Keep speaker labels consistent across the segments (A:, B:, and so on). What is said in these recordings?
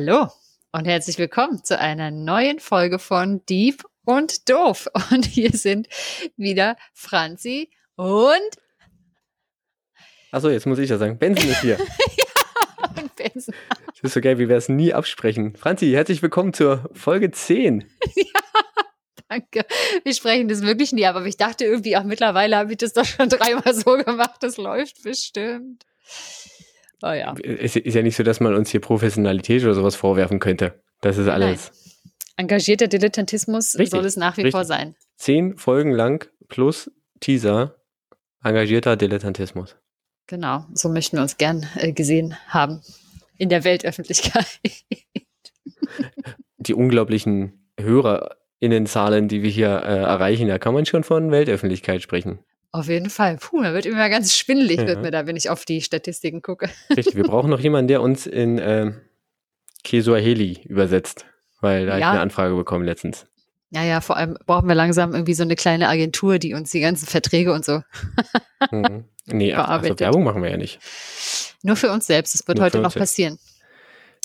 A: Hallo und herzlich willkommen zu einer neuen Folge von Deep und Doof. Und hier sind wieder Franzi und.
B: Achso, jetzt muss ich ja sagen. Benson ist hier.
A: ja, und Benson.
B: Das ist so geil, wie wir es nie absprechen. Franzi, herzlich willkommen zur Folge 10.
A: ja, danke. Wir sprechen das wirklich nie, aber ich dachte irgendwie, auch mittlerweile habe ich das doch schon dreimal so gemacht. Das läuft bestimmt.
B: Oh ja. Es ist ja nicht so, dass man uns hier Professionalität oder sowas vorwerfen könnte. Das ist alles. Nein.
A: Engagierter Dilettantismus richtig, soll es nach wie richtig. vor sein.
B: Zehn Folgen lang plus Teaser engagierter Dilettantismus.
A: Genau, so möchten wir uns gern äh, gesehen haben in der Weltöffentlichkeit.
B: Die unglaublichen HörerInnenzahlen, die wir hier äh, erreichen, da kann man schon von Weltöffentlichkeit sprechen.
A: Auf jeden Fall. Puh, da wird immer ganz schwindelig, ja. wird mir da, wenn ich auf die Statistiken gucke.
B: Richtig, wir brauchen noch jemanden, der uns in äh, Kesuaheli übersetzt, weil da ja. ich eine Anfrage bekommen letztens.
A: Ja, ja, vor allem brauchen wir langsam irgendwie so eine kleine Agentur, die uns die ganzen Verträge und so.
B: mhm. Nee, also Werbung machen wir ja nicht.
A: Nur für uns selbst. Das wird Nur heute noch passieren.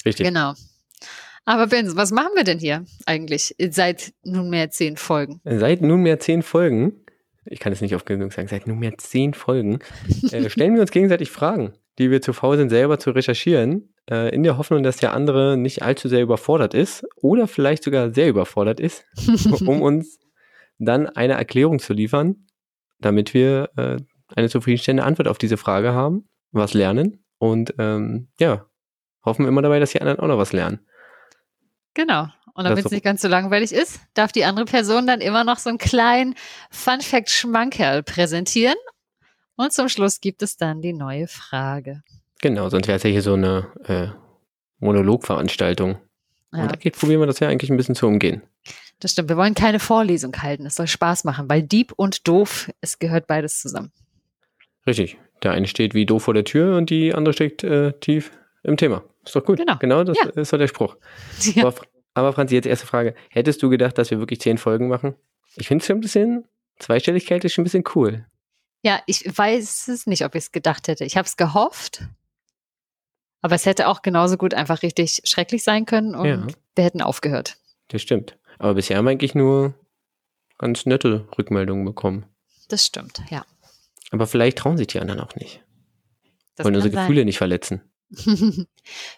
B: Richtig.
A: Genau. Aber Benz, was machen wir denn hier eigentlich seit nunmehr zehn Folgen?
B: Seit nunmehr zehn Folgen ich kann es nicht oft genug sagen, seit nunmehr zehn Folgen, äh, stellen wir uns gegenseitig Fragen, die wir zu faul sind, selber zu recherchieren, äh, in der Hoffnung, dass der andere nicht allzu sehr überfordert ist oder vielleicht sogar sehr überfordert ist, um uns dann eine Erklärung zu liefern, damit wir äh, eine zufriedenstellende Antwort auf diese Frage haben, was lernen und ähm, ja, hoffen immer dabei, dass die anderen auch noch was lernen.
A: Genau. Und damit es nicht ganz so langweilig ist, darf die andere Person dann immer noch so einen kleinen Fun-Fact-Schmankerl präsentieren. Und zum Schluss gibt es dann die neue Frage.
B: Genau, sonst wäre es ja hier so eine äh, Monologveranstaltung. Ja. Und da probieren wir das ja eigentlich ein bisschen zu umgehen.
A: Das stimmt. Wir wollen keine Vorlesung halten. Es soll Spaß machen, weil Dieb und Doof, es gehört beides zusammen.
B: Richtig. Der eine steht wie doof vor der Tür und die andere steckt äh, tief im Thema. Ist doch gut. Genau. Genau, das ja. ist so der Spruch. Ja. Aber Franzi, jetzt erste Frage. Hättest du gedacht, dass wir wirklich zehn Folgen machen? Ich finde es schon ein bisschen, Zweistelligkeit ist schon ein bisschen cool.
A: Ja, ich weiß es nicht, ob ich es gedacht hätte. Ich habe es gehofft. Aber es hätte auch genauso gut einfach richtig schrecklich sein können und ja. wir hätten aufgehört.
B: Das stimmt. Aber bisher haben wir eigentlich nur ganz nette Rückmeldungen bekommen.
A: Das stimmt, ja.
B: Aber vielleicht trauen sich die anderen auch nicht. Das Wollen unsere sein. Gefühle nicht verletzen.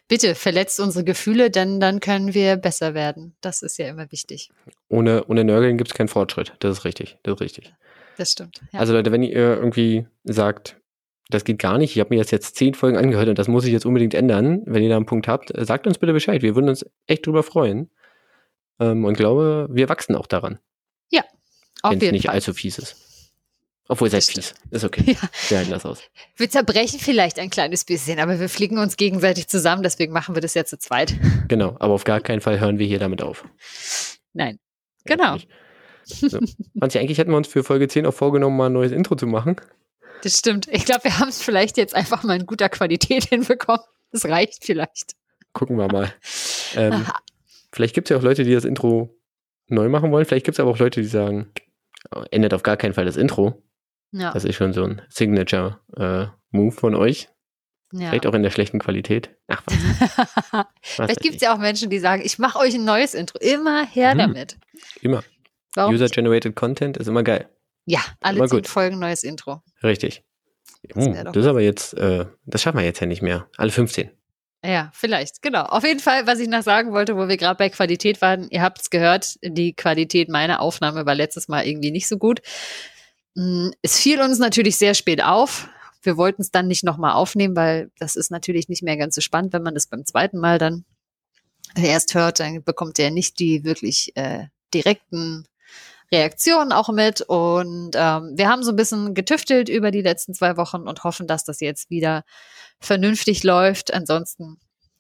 A: Bitte verletzt unsere Gefühle, denn dann können wir besser werden. Das ist ja immer wichtig.
B: Ohne, ohne Nörgeln gibt es keinen Fortschritt. Das ist richtig. Das ist richtig.
A: Das stimmt.
B: Ja. Also Leute, wenn ihr irgendwie sagt, das geht gar nicht, ich habe mir jetzt, jetzt zehn Folgen angehört und das muss ich jetzt unbedingt ändern, wenn ihr da einen Punkt habt, sagt uns bitte Bescheid. Wir würden uns echt drüber freuen. Ähm, und glaube, wir wachsen auch daran.
A: Ja,
B: auf. Wenn es nicht allzu fies ist. Obwohl, seid fies. Ist okay. Ja. Wir halten das aus.
A: Wir zerbrechen vielleicht ein kleines bisschen, aber wir fliegen uns gegenseitig zusammen, deswegen machen wir das ja zu zweit.
B: Genau, aber auf gar keinen Fall hören wir hier damit auf.
A: Nein. Genau.
B: So. Manche, eigentlich hätten wir uns für Folge 10 auch vorgenommen, mal ein neues Intro zu machen.
A: Das stimmt. Ich glaube, wir haben es vielleicht jetzt einfach mal in guter Qualität hinbekommen. Das reicht vielleicht.
B: Gucken wir mal. Ähm, vielleicht gibt es ja auch Leute, die das Intro neu machen wollen. Vielleicht gibt es aber auch Leute, die sagen, ändert auf gar keinen Fall das Intro. Ja. Das ist schon so ein Signature-Move äh, von euch. Ja. Vielleicht auch in der schlechten Qualität. Ach,
A: was. Vielleicht gibt es ja auch Menschen, die sagen, ich mache euch ein neues Intro. Immer her mhm. damit.
B: Immer. User-Generated Content ist immer geil.
A: Ja, alle zehn Folgen neues Intro.
B: Richtig. Das, hm, das ist aber jetzt, äh, das schaffen wir jetzt ja nicht mehr. Alle 15.
A: Ja, vielleicht, genau. Auf jeden Fall, was ich noch sagen wollte, wo wir gerade bei Qualität waren, ihr habt es gehört, die Qualität meiner Aufnahme war letztes Mal irgendwie nicht so gut. Mm, es fiel uns natürlich sehr spät auf. Wir wollten es dann nicht nochmal aufnehmen, weil das ist natürlich nicht mehr ganz so spannend, wenn man das beim zweiten Mal dann erst hört, dann bekommt er nicht die wirklich äh, direkten Reaktionen auch mit. Und ähm, wir haben so ein bisschen getüftelt über die letzten zwei Wochen und hoffen, dass das jetzt wieder vernünftig läuft. Ansonsten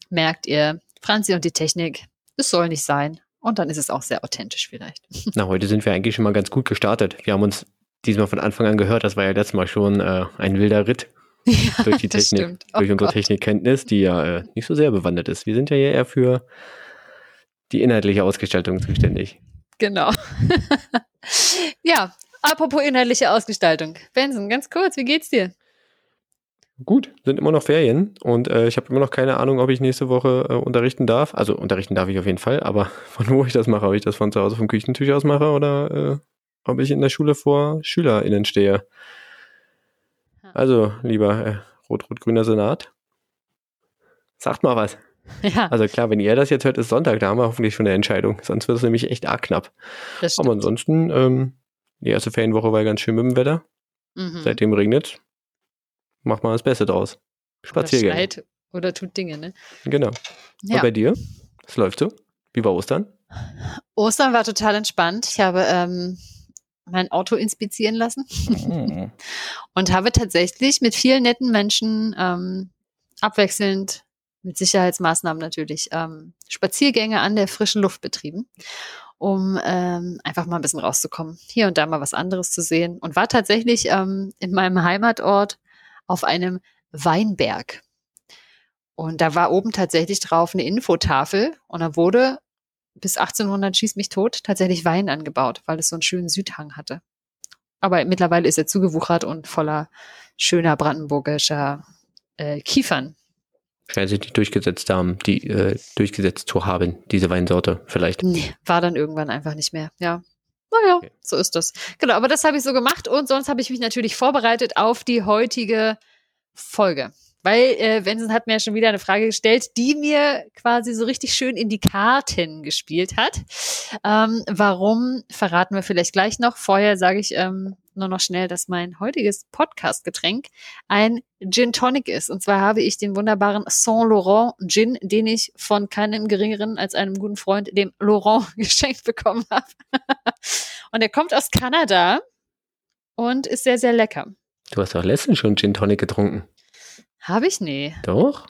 A: merkt ihr, Franzi und die Technik, es soll nicht sein. Und dann ist es auch sehr authentisch vielleicht.
B: Na, heute sind wir eigentlich schon mal ganz gut gestartet. Wir haben uns diesmal von Anfang an gehört. Das war ja letztes Mal schon äh, ein wilder Ritt ja, durch die Technik, oh durch unsere Gott. Technikkenntnis, die ja äh, nicht so sehr bewandert ist. Wir sind ja eher für die inhaltliche Ausgestaltung zuständig.
A: Genau. ja, apropos inhaltliche Ausgestaltung. Benson, ganz kurz, wie geht's dir?
B: Gut, sind immer noch Ferien und äh, ich habe immer noch keine Ahnung, ob ich nächste Woche äh, unterrichten darf. Also unterrichten darf ich auf jeden Fall, aber von wo ich das mache, ob ich das von zu Hause vom Küchentisch aus mache oder äh, ob ich in der Schule vor SchülerInnen stehe. Also, lieber äh, rot-rot-grüner Senat, sagt mal was.
A: Ja,
B: Also klar, wenn ihr das jetzt hört, ist Sonntag, da haben wir hoffentlich schon eine Entscheidung. Sonst wird es nämlich echt arg knapp. Aber ansonsten, ähm, die erste Ferienwoche war ganz schön mit dem Wetter.
A: Mhm.
B: Seitdem regnet, macht man das Beste draus.
A: Oder
B: Spaziergänge.
A: schreit oder tut Dinge, ne?
B: Genau. Und
A: Ja.
B: bei dir? Es läuft so? Wie war Ostern?
A: Ostern war total entspannt. Ich habe ähm, mein Auto inspizieren lassen
B: Hm.
A: und habe tatsächlich mit vielen netten Menschen ähm, abwechselnd mit Sicherheitsmaßnahmen natürlich ähm, Spaziergänge an der frischen Luft betrieben, um ähm, einfach mal ein bisschen rauszukommen, hier und da mal was anderes zu sehen und war tatsächlich ähm, in meinem Heimatort auf einem Weinberg. Und da war oben tatsächlich drauf eine Infotafel und da wurde bis 1800 schieß mich tot tatsächlich Wein angebaut, weil es so einen schönen Südhang hatte. Aber mittlerweile ist er zugewuchert und voller schöner brandenburgischer äh, Kiefern.
B: Scheint sich nicht durchgesetzt haben, die äh, durchgesetzt zu haben, diese Weinsorte vielleicht.
A: Nee, war dann irgendwann einfach nicht mehr. Ja. Naja,
B: Okay.
A: so ist das. Genau, aber das habe ich so gemacht und sonst habe ich mich natürlich vorbereitet auf die heutige Folge. Weil äh, Vincent hat mir ja schon wieder eine Frage gestellt, die mir quasi so richtig schön in die Karten gespielt hat. Ähm, warum verraten wir vielleicht gleich noch. Vorher sage ich ähm, nur noch schnell, dass mein heutiges Podcast-Getränk ein Gin Tonic ist. Und zwar habe ich den wunderbaren Saint Laurent Gin, den ich von keinem geringeren als einem guten Freund, dem Laurent, geschenkt bekommen habe. und er kommt aus Kanada und ist sehr, sehr lecker.
B: Du hast doch letztens schon Gin Tonic getrunken.
A: Habe ich? Nee.
B: Doch?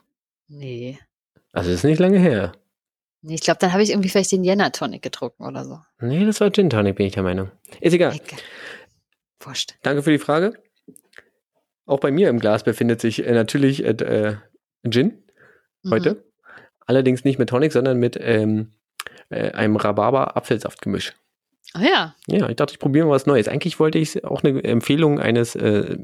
A: Nee.
B: Also das ist nicht lange her.
A: Nee, ich glaube, dann habe ich irgendwie vielleicht den Jänner Tonic getrunken oder so.
B: Nee, das war Gin Tonic, bin ich der Meinung. Ist egal.
A: Lecker. Wurscht.
B: Danke für die Frage. Auch bei mir im Glas befindet sich äh, natürlich äh, äh, Gin
A: Mhm.
B: heute. Allerdings nicht mit Tonic, sondern mit ähm, äh, einem Rhabarber-Apfelsaftgemisch.
A: Ah ja.
B: Ja, ich dachte, ich probiere mal was Neues. Eigentlich wollte ich auch eine Empfehlung eines äh,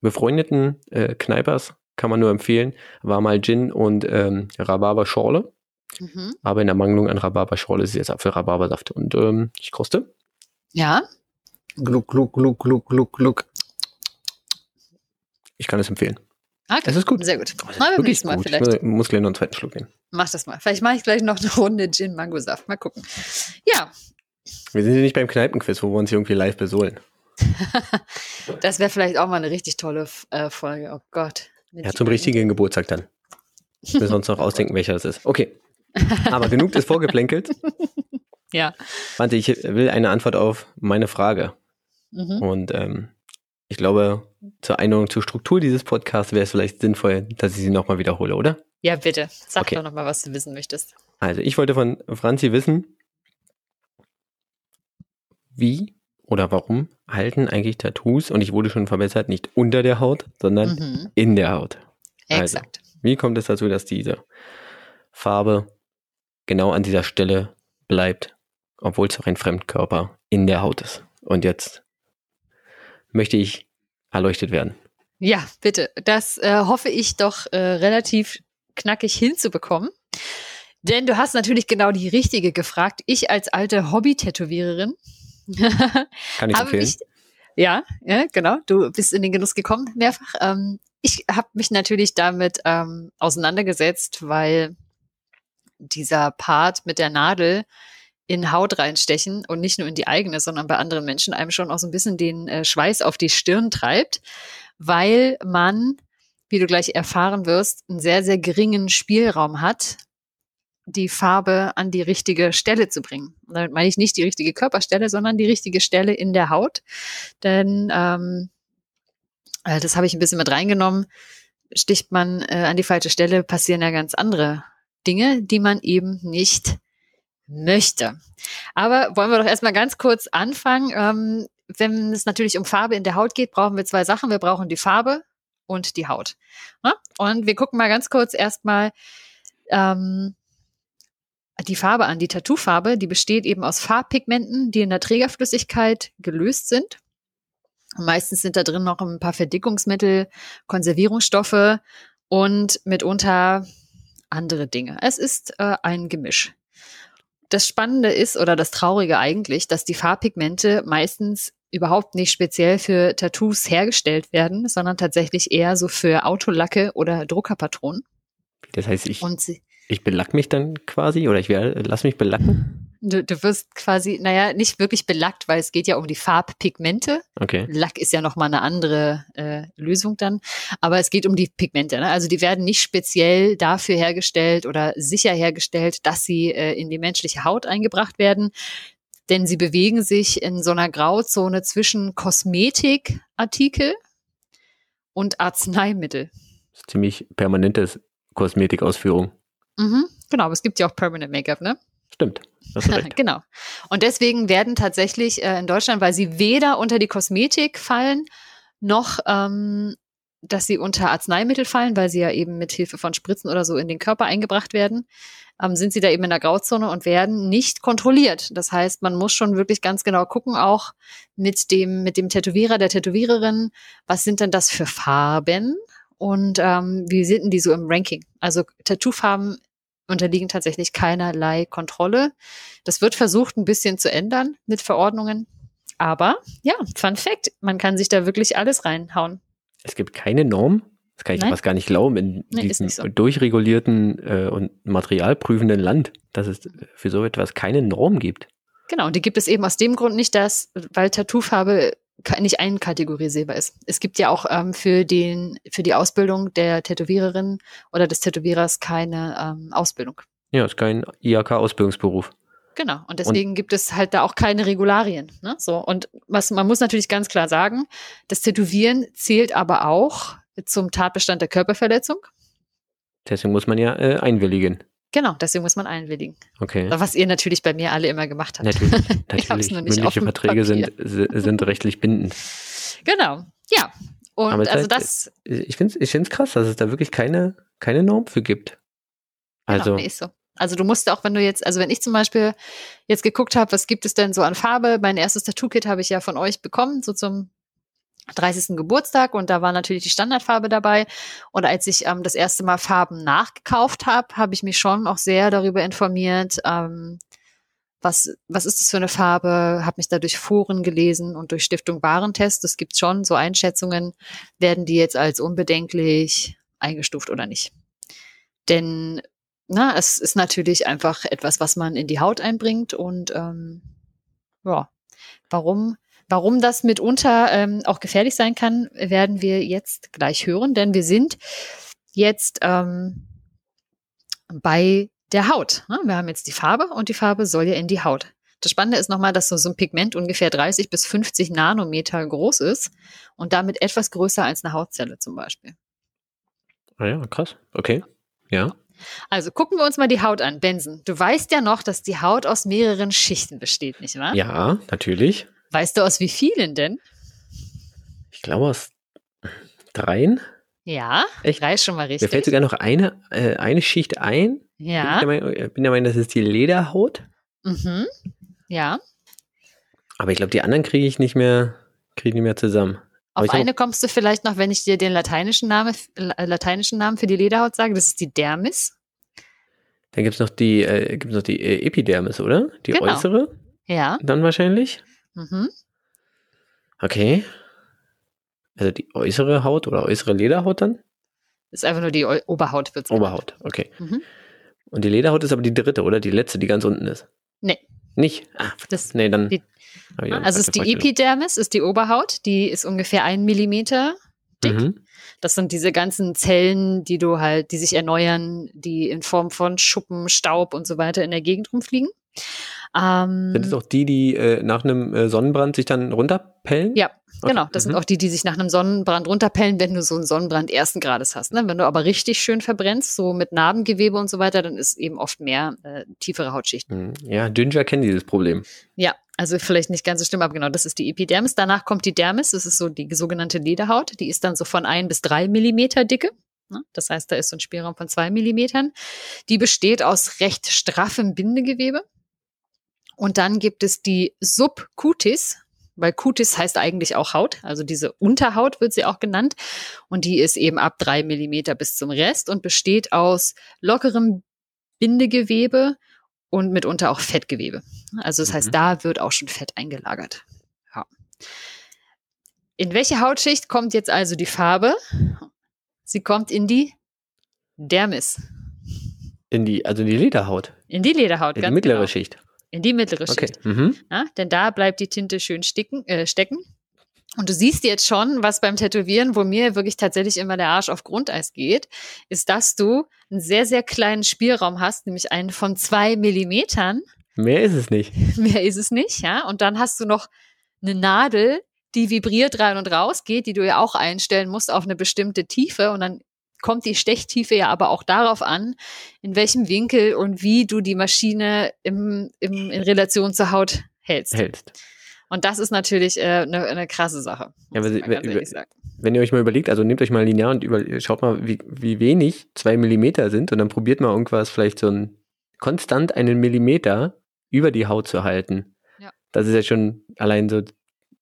B: befreundeten äh, Kneipers, kann man nur empfehlen, war mal Gin und ähm, Rhabarberschorle.
A: Mhm.
B: Aber in Ermangelung an Rhabarberschorle ist es jetzt Apfel-Rhabarbersaft. Und ähm, ich koste.
A: Ja.
B: Gluck, gluck, gluck, gluck, gluck, gluck. Ich kann es empfehlen.
A: Okay.
B: Es ist gut.
A: Sehr gut.
B: Oh, das ist
A: Mal beim nächsten Mal
B: gut.
A: vielleicht.
B: Ich muss gleich noch einen zweiten Schluck nehmen.
A: Mach das mal. Vielleicht mache ich gleich noch eine Runde Gin Mango Saft. Mal gucken. Ja,
B: Wir sind hier nicht beim Kneipenquiz, wo wir uns hier irgendwie live besohlen.
A: das wäre vielleicht auch mal eine richtig tolle äh, Folge. Oh Gott.
B: Ja, zum richtigen Geburtstag dann. Müssen wir uns noch ausdenken, welcher das ist. Okay. Aber genug des Vorgeplänkels.
A: Ja.
B: Warte, ich will eine Antwort auf meine Frage.
A: Mhm.
B: Und ähm, ich glaube, zur Einordnung zur Struktur dieses Podcasts wäre es vielleicht sinnvoll, dass ich sie nochmal wiederhole, oder?
A: Ja, bitte. Sag
B: Okay.
A: doch noch mal, was du wissen möchtest.
B: Also, ich wollte von Franzi wissen, wie oder warum halten eigentlich Tattoos, und ich wurde schon verbessert, nicht unter der Haut, sondern
A: Mhm.
B: in der Haut. Also.
A: Exakt.
B: Wie kommt es dazu, dass diese Farbe genau an dieser Stelle bleibt, obwohl es auch ein Fremdkörper in der Haut ist? Und jetzt möchte ich erleuchtet werden.
A: Ja, bitte. Das äh, hoffe ich doch äh, relativ knackig hinzubekommen. Denn du hast natürlich genau die richtige gefragt. Ich als alte Hobby-Tätowiererin
B: Kann ich empfehlen?
A: mich, ja, ja, genau. Du bist in den Genuss gekommen mehrfach. Ähm, ich habe mich natürlich damit ähm, auseinandergesetzt, weil dieser Part mit der Nadel in Haut reinstechen und nicht nur in die eigene, sondern bei anderen Menschen einem schon auch so ein bisschen den äh, Schweiß auf die Stirn treibt, weil man, wie du gleich erfahren wirst, einen sehr, sehr geringen Spielraum hat, die Farbe an die richtige Stelle zu bringen. Und damit meine ich nicht die richtige Körperstelle, sondern die richtige Stelle in der Haut. Denn ähm, äh, das habe ich ein bisschen mit reingenommen. Sticht man äh, an die falsche Stelle, passieren ja ganz andere Dinge, die man eben nicht möchte. Aber wollen wir doch erstmal ganz kurz anfangen. Ähm, wenn es natürlich um Farbe in der Haut geht, brauchen wir zwei Sachen. Wir brauchen die Farbe und die Haut. Ne? Und wir gucken mal ganz kurz erstmal ähm, die Farbe an. Die Tattoofarbe, die besteht eben aus Farbpigmenten, die in der Trägerflüssigkeit gelöst sind. Meistens sind da drin noch ein paar Verdickungsmittel, Konservierungsstoffe und mitunter andere Dinge. Es ist äh, ein Gemisch. Das Spannende ist oder das Traurige eigentlich, dass die Farbpigmente meistens überhaupt nicht speziell für Tattoos hergestellt werden, sondern tatsächlich eher so für Autolacke oder Druckerpatronen.
B: Das heißt, ich,
A: Und sie,
B: ich belack mich dann quasi oder ich werde, lass mich belacken.
A: du, du wirst quasi, naja, nicht wirklich belackt, weil es geht ja um die Farbpigmente.
B: Okay.
A: Lack ist ja nochmal eine andere äh, Lösung dann. Aber es geht um die Pigmente. Ne? Also die werden nicht speziell dafür hergestellt oder sicher hergestellt, dass sie äh, in die menschliche Haut eingebracht werden. Denn sie bewegen sich in so einer Grauzone zwischen Kosmetikartikel und Arzneimittel.
B: Ziemlich permanentes Kosmetikausführung.
A: Mhm, genau, aber es gibt ja auch Permanent Make-up, ne?
B: Stimmt.
A: Genau. Und deswegen werden tatsächlich äh, in Deutschland, weil sie weder unter die Kosmetik fallen, noch ähm, dass sie unter Arzneimittel fallen, weil sie ja eben mit Hilfe von Spritzen oder so in den Körper eingebracht werden, ähm, sind sie da eben in der Grauzone und werden nicht kontrolliert. Das heißt, man muss schon wirklich ganz genau gucken, auch mit dem, mit dem Tätowierer, der Tätowiererin, was sind denn das für Farben und ähm, wie sind denn die so im Ranking? Also Tattoofarben unterliegen tatsächlich keinerlei Kontrolle. Das wird versucht, ein bisschen zu ändern mit Verordnungen. Aber ja, Fun Fact, man kann sich da wirklich alles reinhauen.
B: Es gibt keine Norm. Das kann ich
A: Nein.
B: fast gar nicht glauben in
A: Nee,
B: diesem
A: so.
B: durchregulierten äh, und materialprüfenden Land, dass es für so etwas keine Norm gibt.
A: Genau, und die gibt es eben aus dem Grund nicht, dass, weil Tattoofarbe nicht einkategorisierbar ist. Es gibt ja auch ähm, für, den, für die Ausbildung der Tätowiererin oder des Tätowierers keine ähm, Ausbildung.
B: Ja, ist kein IHK-Ausbildungsberuf.
A: Genau. Und deswegen gibt es halt da auch keine Regularien. Ne? So. Und was man muss natürlich ganz klar sagen, das Tätowieren zählt aber auch zum Tatbestand der Körperverletzung.
B: Deswegen muss man ja äh, einwilligen.
A: Genau, deswegen muss man einwilligen.
B: Okay.
A: Was ihr natürlich bei mir alle immer gemacht habt.
B: Natürlich,
A: Ich
B: natürlich.
A: nur nicht auf
B: Mündliche Verträge sind, si- sind rechtlich bindend.
A: Genau. Ja. Und
B: Aber
A: also
B: heißt,
A: das
B: Ich finde es ich find's krass, dass es da wirklich keine, keine Norm für gibt. Also,
A: Genau, nee, ist so. Also du musst auch, wenn du jetzt, also wenn ich zum Beispiel jetzt geguckt habe, was gibt es denn so an Farbe? Mein erstes Tattoo-Kit habe ich ja von euch bekommen, so zum 30. Geburtstag und da war natürlich die Standardfarbe dabei. Und als ich ähm, das erste Mal Farben nachgekauft habe, habe ich mich schon auch sehr darüber informiert, ähm, was, was ist das für eine Farbe, habe mich da durch Foren gelesen und durch Stiftung Warentest. Es gibt schon so Einschätzungen, werden die jetzt als unbedenklich eingestuft oder nicht. Denn na, es ist natürlich einfach etwas, was man in die Haut einbringt und ähm, ja, warum, warum das mitunter ähm, auch gefährlich sein kann, werden wir jetzt gleich hören, denn wir sind jetzt ähm, bei der Haut. ne? Wir haben jetzt die Farbe und die Farbe soll ja in die Haut. Das Spannende ist nochmal, dass so, so ein Pigment ungefähr 30 bis 50 Nanometer groß ist und damit etwas größer als eine Hautzelle zum Beispiel.
B: ah ja, krass. Okay. Ja.
A: Also gucken wir uns mal die Haut an. Benson, du weißt ja noch, dass die Haut aus mehreren Schichten besteht, nicht wahr?
B: Ja, natürlich.
A: Weißt du aus wie vielen denn?
B: Ich glaube aus dreien.
A: Ja,
B: Echt?
A: drei ist schon mal
B: Mir
A: richtig.
B: fällt sogar noch eine, äh, eine Schicht ein.
A: ja,
B: Bin, ich der Meinung, bin der Meinung, das ist die Lederhaut.
A: mhm. ja.
B: Aber ich glaube, die anderen kriege ich nicht mehr, kriege ich nicht mehr zusammen.
A: Auf eine kommst du vielleicht noch, wenn ich dir den lateinischen, Name, äh, lateinischen Namen für die Lederhaut sage. Das ist die Dermis.
B: Dann gibt es noch die, äh, gibt's noch die äh, Epidermis, oder? Die
A: Genau.
B: äußere
A: Ja.
B: dann wahrscheinlich.
A: Mhm.
B: Okay. Also die äußere Haut oder äußere Lederhaut dann?
A: Ist einfach nur die Eu- Oberhaut. Wird's genannt.
B: Oberhaut, okay.
A: Mhm.
B: Und die Lederhaut ist aber die dritte, oder? Die letzte, die ganz unten ist.
A: Nee.
B: Nicht? Ah,
A: Das,
B: nee, dann.
A: Die- also ist die. Epidermis, ist die Oberhaut. Die ist ungefähr ein Millimeter dick.
B: Mhm.
A: Das sind diese ganzen Zellen, die du halt, die sich erneuern, die in Form von Schuppen, Staub und so weiter in der Gegend rumfliegen. Ähm,
B: Sind es auch die, die äh, nach einem äh, Sonnenbrand sich dann runterpellen?
A: Ja,
B: Okay.
A: genau. Das
B: Mhm.
A: sind auch die, die sich nach einem Sonnenbrand runterpellen, wenn du so einen Sonnenbrand ersten Grades hast. Ne? Wenn du aber richtig schön verbrennst, so mit Narbengewebe und so weiter, dann ist eben oft mehr äh, tiefere Hautschichten.
B: Mhm. Ja, Ginger kennen dieses Problem.
A: Ja, also vielleicht nicht ganz so schlimm, aber genau, das ist die Epidermis. Danach kommt die Dermis, das ist so die sogenannte Lederhaut. Die ist dann so von ein bis drei Millimeter Dicke. Ne? Das heißt, da ist so ein Spielraum von zwei Millimetern. Die besteht aus recht straffem Bindegewebe. Und dann gibt es die Subcutis, weil Cutis heißt eigentlich auch Haut, also diese Unterhaut wird sie auch genannt. Und die ist eben ab drei Millimeter bis zum Rest und besteht aus lockerem Bindegewebe und mitunter auch Fettgewebe. Also das heißt,
B: Mhm.
A: da wird auch schon Fett eingelagert. Ja. In welche Hautschicht kommt jetzt also die Farbe? Sie kommt in die Dermis,
B: In die, also in die Lederhaut.
A: in die Lederhaut,
B: In die
A: ganz
B: mittlere
A: genau.
B: Schicht.
A: In die mittlere
B: Okay.
A: Schicht.
B: Mhm.
A: Ja, denn da bleibt die Tinte schön sticken, äh, stecken. Und du siehst jetzt schon, was beim Tätowieren, wo mir wirklich tatsächlich immer der Arsch auf Grundeis geht, ist, dass du einen sehr, sehr kleinen Spielraum hast, nämlich einen von zwei Millimetern.
B: Mehr ist es nicht.
A: Mehr ist es nicht, ja. Und dann hast du noch eine Nadel, die vibriert rein und raus geht, die du ja auch einstellen musst auf eine bestimmte Tiefe. Und dann kommt die Stechtiefe ja aber auch darauf an, in welchem Winkel und wie du die Maschine im, im, in Relation zur Haut hältst.
B: Hältst.
A: Und das ist natürlich äh, eine, eine krasse Sache.
B: Ja, aber
A: sagen.
B: Wenn ihr euch mal überlegt, also nehmt euch mal linear und über, schaut mal, wie, wie wenig zwei Millimeter sind und dann probiert mal irgendwas, vielleicht so ein konstant einen Millimeter über die Haut zu halten.
A: Ja.
B: Das ist ja schon allein so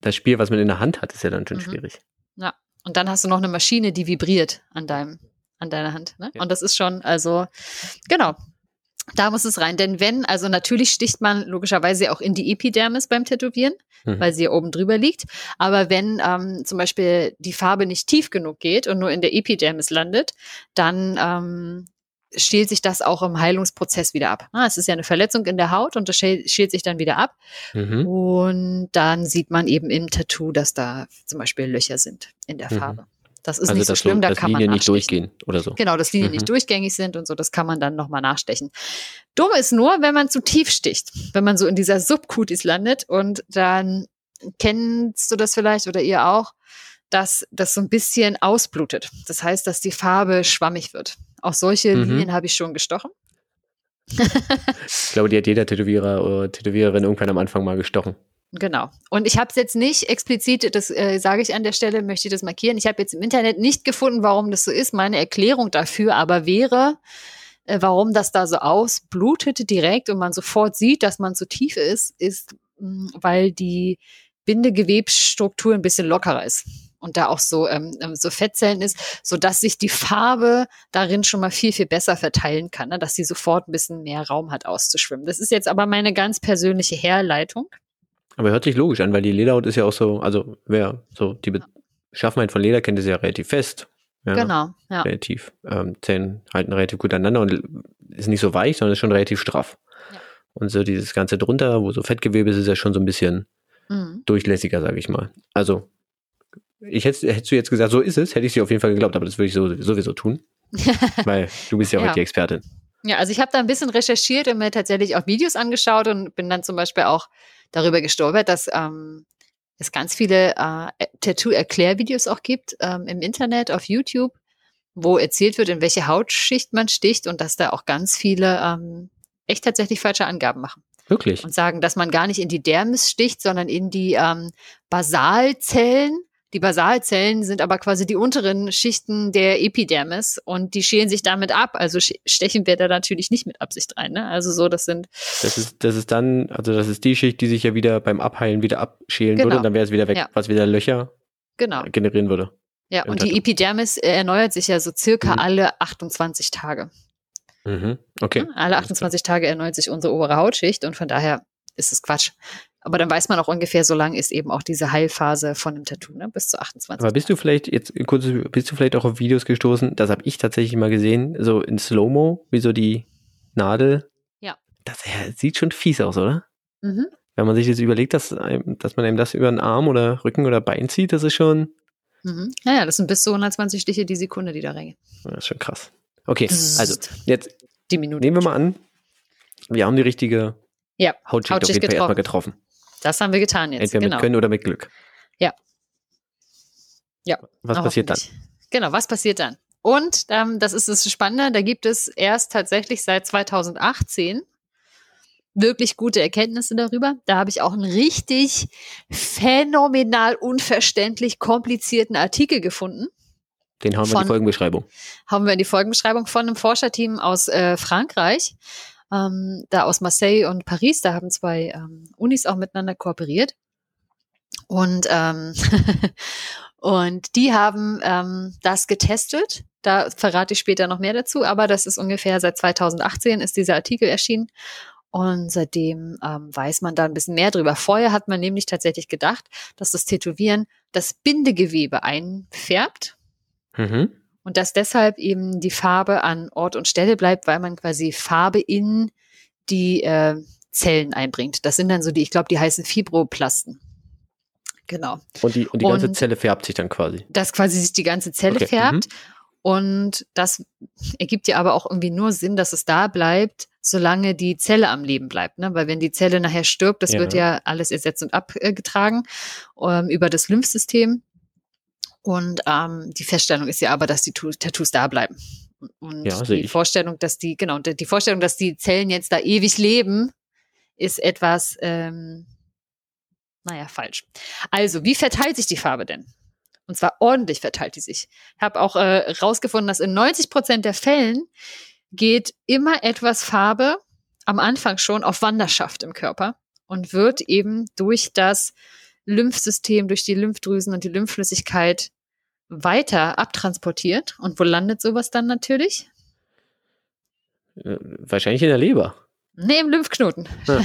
B: das Spiel, was man in der Hand hat, ist ja dann schon
A: Mhm.
B: schwierig.
A: Und dann hast du noch eine Maschine, die vibriert an deinem, an deiner Hand. Ne?
B: Ja.
A: Und das ist schon, also, genau. Da muss es rein. Denn wenn, also natürlich sticht man logischerweise auch in die Epidermis beim Tätowieren,
B: Mhm.
A: weil sie ja oben drüber liegt. Aber wenn ähm, zum Beispiel die Farbe nicht tief genug geht und nur in der Epidermis landet, dann ähm, schält sich das auch im Heilungsprozess wieder ab. Ah, es ist ja eine Verletzung in der Haut und das schält, sich dann wieder ab.
B: Mhm.
A: Und dann sieht man eben im Tattoo, dass da zum Beispiel Löcher sind in der
B: Mhm.
A: Das ist
B: also
A: nicht so schlimm, da kann man
B: Linien nicht durchgehen oder so.
A: Genau, dass Linien
B: Mhm.
A: nicht durchgängig sind und so, das kann man dann nochmal nachstechen. Dumm ist nur, wenn man zu tief sticht, wenn man so in dieser Subcutis landet und dann kennst du das vielleicht oder ihr auch, dass das so ein bisschen ausblutet. Das heißt, dass die Farbe schwammig wird. Auch solche
B: Mhm.
A: Linien habe ich schon gestochen.
B: Ich glaube, die hat jeder Tätowierer oder Tätowiererin irgendwann am Anfang mal gestochen.
A: Genau. Und ich habe es jetzt nicht explizit, das äh, sage ich an der Stelle, möchte ich das markieren. Ich habe jetzt im Internet nicht gefunden, warum das so ist. Meine Erklärung dafür aber wäre, äh, warum das da so ausblutet direkt und man sofort sieht, dass man zu tief ist, ist, mh, weil die Bindegewebsstruktur ein bisschen lockerer ist und da auch so ähm, ähm, so Fettzellen ist, so dass sich die Farbe darin schon mal viel viel besser verteilen kann, ne? dass sie sofort ein bisschen mehr Raum hat auszuschwimmen. Das ist jetzt aber meine ganz persönliche Herleitung.
B: Aber hört sich logisch an, weil die Lederhaut ist ja auch so, also wer so die Beschaffenheit von Leder kennt, ist ja relativ fest. Ja,
A: Genau, ja.
B: Relativ. Ähm, Zähne halten relativ gut aneinander und ist nicht so weich, sondern ist schon relativ straff.
A: Ja.
B: Und so dieses Ganze drunter, wo so Fettgewebe ist, ist ja schon so ein bisschen
A: Mhm.
B: durchlässiger, sage ich mal. Also, ich hätte, hättest du jetzt gesagt, so ist es, hätte ich dir auf jeden Fall geglaubt, aber das würde ich so, sowieso tun. weil du bist ja,
A: Ja.
B: heute die Expertin.
A: Ja, also ich habe da ein bisschen recherchiert und mir tatsächlich auch Videos angeschaut und bin dann zum Beispiel auch darüber gestolpert, dass ähm, es ganz viele äh, Tattoo-Erklärvideos auch gibt ähm, im Internet, auf YouTube, wo erzählt wird, in welche Hautschicht man sticht und dass da auch ganz viele ähm, echt tatsächlich falsche Angaben machen
B: Wirklich.
A: und sagen, dass man gar nicht in die Dermis sticht, sondern in die ähm, Basalzellen. Die Basalzellen sind aber quasi die unteren Schichten der Epidermis und die schälen sich damit ab. Also stechen wir da natürlich nicht mit Absicht rein. Ne? Also so, das sind
B: Das ist, das ist dann, also das ist die Schicht, die sich ja wieder beim Abheilen wieder abschälen
A: Genau.
B: würde und dann wäre es wieder weg,
A: Ja.
B: was wieder Löcher
A: genau.
B: generieren würde.
A: Ja, und die. Epidermis äh, erneuert sich ja so circa
B: Mhm.
A: alle 28 Tage.
B: Mhm. Okay.
A: Alle 28 Tage erneuert sich unsere obere Hautschicht und von daher ist es Quatsch. Aber dann weiß man auch ungefähr, so lang ist eben auch diese Heilphase von dem Tattoo, ne? bis zu 28.
B: Aber bist du vielleicht jetzt kurz, bist du vielleicht auch auf Videos gestoßen? Das habe ich tatsächlich mal gesehen, so in Slow-Mo, wie so die Nadel.
A: Ja.
B: Das sieht schon fies aus, oder?
A: Mhm.
B: Wenn man sich jetzt überlegt, dass, einem- dass man einem das über den Arm oder Rücken oder Bein zieht, das ist schon,
A: Mhm. Ja, ja, das sind bis zu 120 Stiche die Sekunde, die da reingehen.
B: das ist schon krass. Okay, also jetzt
A: Die Minute.
B: nehmen wir mal an, wir haben die richtige
A: Ja,
B: Hautschicht, auf
A: Hautschicht
B: jeden Fall erstmal
A: getroffen. Das haben wir getan jetzt.
B: Entweder
A: genau.
B: mit Können oder mit Glück.
A: Ja. Ja.
B: Was passiert dann?
A: Genau, was passiert dann? Und ähm, das ist das Spannende, da gibt es erst tatsächlich seit 2018 wirklich gute Erkenntnisse darüber. Da habe ich auch einen richtig phänomenal unverständlich komplizierten Artikel gefunden.
B: Den haben wir in
A: Von-
B: die Folgenbeschreibung.
A: haben wir in die Folgenbeschreibung von einem Forscherteam aus äh, Frankreich, ähm, da aus Marseille und Paris. Da haben zwei ähm, Unis auch miteinander kooperiert. Und, ähm, und die haben ähm, das getestet. Da verrate ich später noch mehr dazu, aber das ist ungefähr seit 2018 ist dieser Artikel erschienen. Und seitdem ähm, weiß man da ein bisschen mehr drüber. Vorher hat man nämlich tatsächlich gedacht, dass das Tätowieren das Bindegewebe einfärbt.
B: Mhm.
A: Und dass deshalb eben die Farbe an Ort und Stelle bleibt, weil man quasi Farbe in die äh, Zellen einbringt. Das sind dann so die, ich glaube, die heißen Fibroplasten. Genau.
B: Und die, und die ganze
A: Und-
B: Zelle färbt sich dann quasi.
A: Dass quasi sich die ganze Zelle
B: Okay,
A: färbt. Und das ergibt ja aber auch irgendwie nur Sinn, dass es da bleibt, solange die Zelle am Leben bleibt. Ne? Weil wenn die Zelle nachher stirbt, das
B: Ja.
A: wird ja alles ersetzt und abgetragen ähm, über das Lymphsystem. Und ähm, die Feststellung ist ja aber, dass die Tattoos da bleiben. Und
B: Ja,
A: die
B: ich.
A: Vorstellung, dass die, genau, die Vorstellung, dass die Zellen jetzt da ewig leben, ist etwas, ähm, naja, falsch. Also, wie verteilt sich die Farbe denn? Und zwar ordentlich verteilt die sich. Ich habe auch äh, rausgefunden, dass in 90 Prozent der Fällen geht immer etwas Farbe am Anfang schon auf Wanderschaft im Körper und wird eben durch das Lymphsystem, durch die Lymphdrüsen und die Lymphflüssigkeit weiter abtransportiert. Und wo landet sowas dann natürlich?
B: Äh, wahrscheinlich in der Leber.
A: Nee, im Lymphknoten.
B: Ja.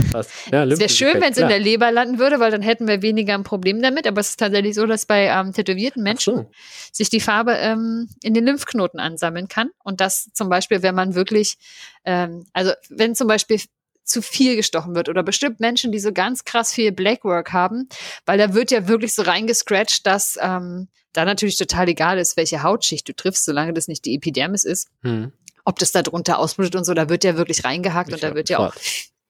B: Ja,
A: Es wäre schön, wenn es in der Leber landen würde, weil dann hätten wir weniger ein Problem damit. Aber es ist tatsächlich so, dass bei ähm, tätowierten Menschen
B: so.
A: sich die Farbe ähm, in den Lymphknoten ansammeln kann. Und das zum Beispiel, wenn man wirklich, ähm, also wenn zum Beispiel zu viel gestochen wird oder bestimmt Menschen, die so ganz krass viel Blackwork haben, weil da wird ja wirklich so reingescratcht, dass ähm, da natürlich total egal ist, welche Hautschicht du triffst, solange das nicht die Epidermis ist,
B: Hm.
A: ob das da drunter ausblutet und so, da wird ja wirklich reingehakt
B: Ist
A: und da wird ja auch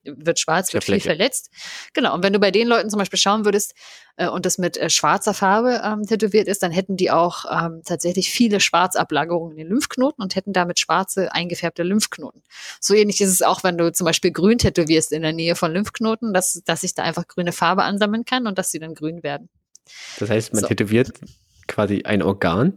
A: wird schwarz, wird viel verletzt. Genau. Und wenn du bei den Leuten zum Beispiel schauen würdest äh, und das mit äh, schwarzer Farbe ähm, tätowiert ist, dann hätten die auch ähm, tatsächlich viele Schwarzablagerungen in den Lymphknoten und hätten damit schwarze eingefärbte Lymphknoten. So ähnlich ist es auch, wenn du zum Beispiel grün tätowierst in der Nähe von Lymphknoten, dass, dass sich da einfach grüne Farbe ansammeln kann und dass sie dann grün werden.
B: Das heißt, man
A: So.
B: tätowiert quasi ein Organ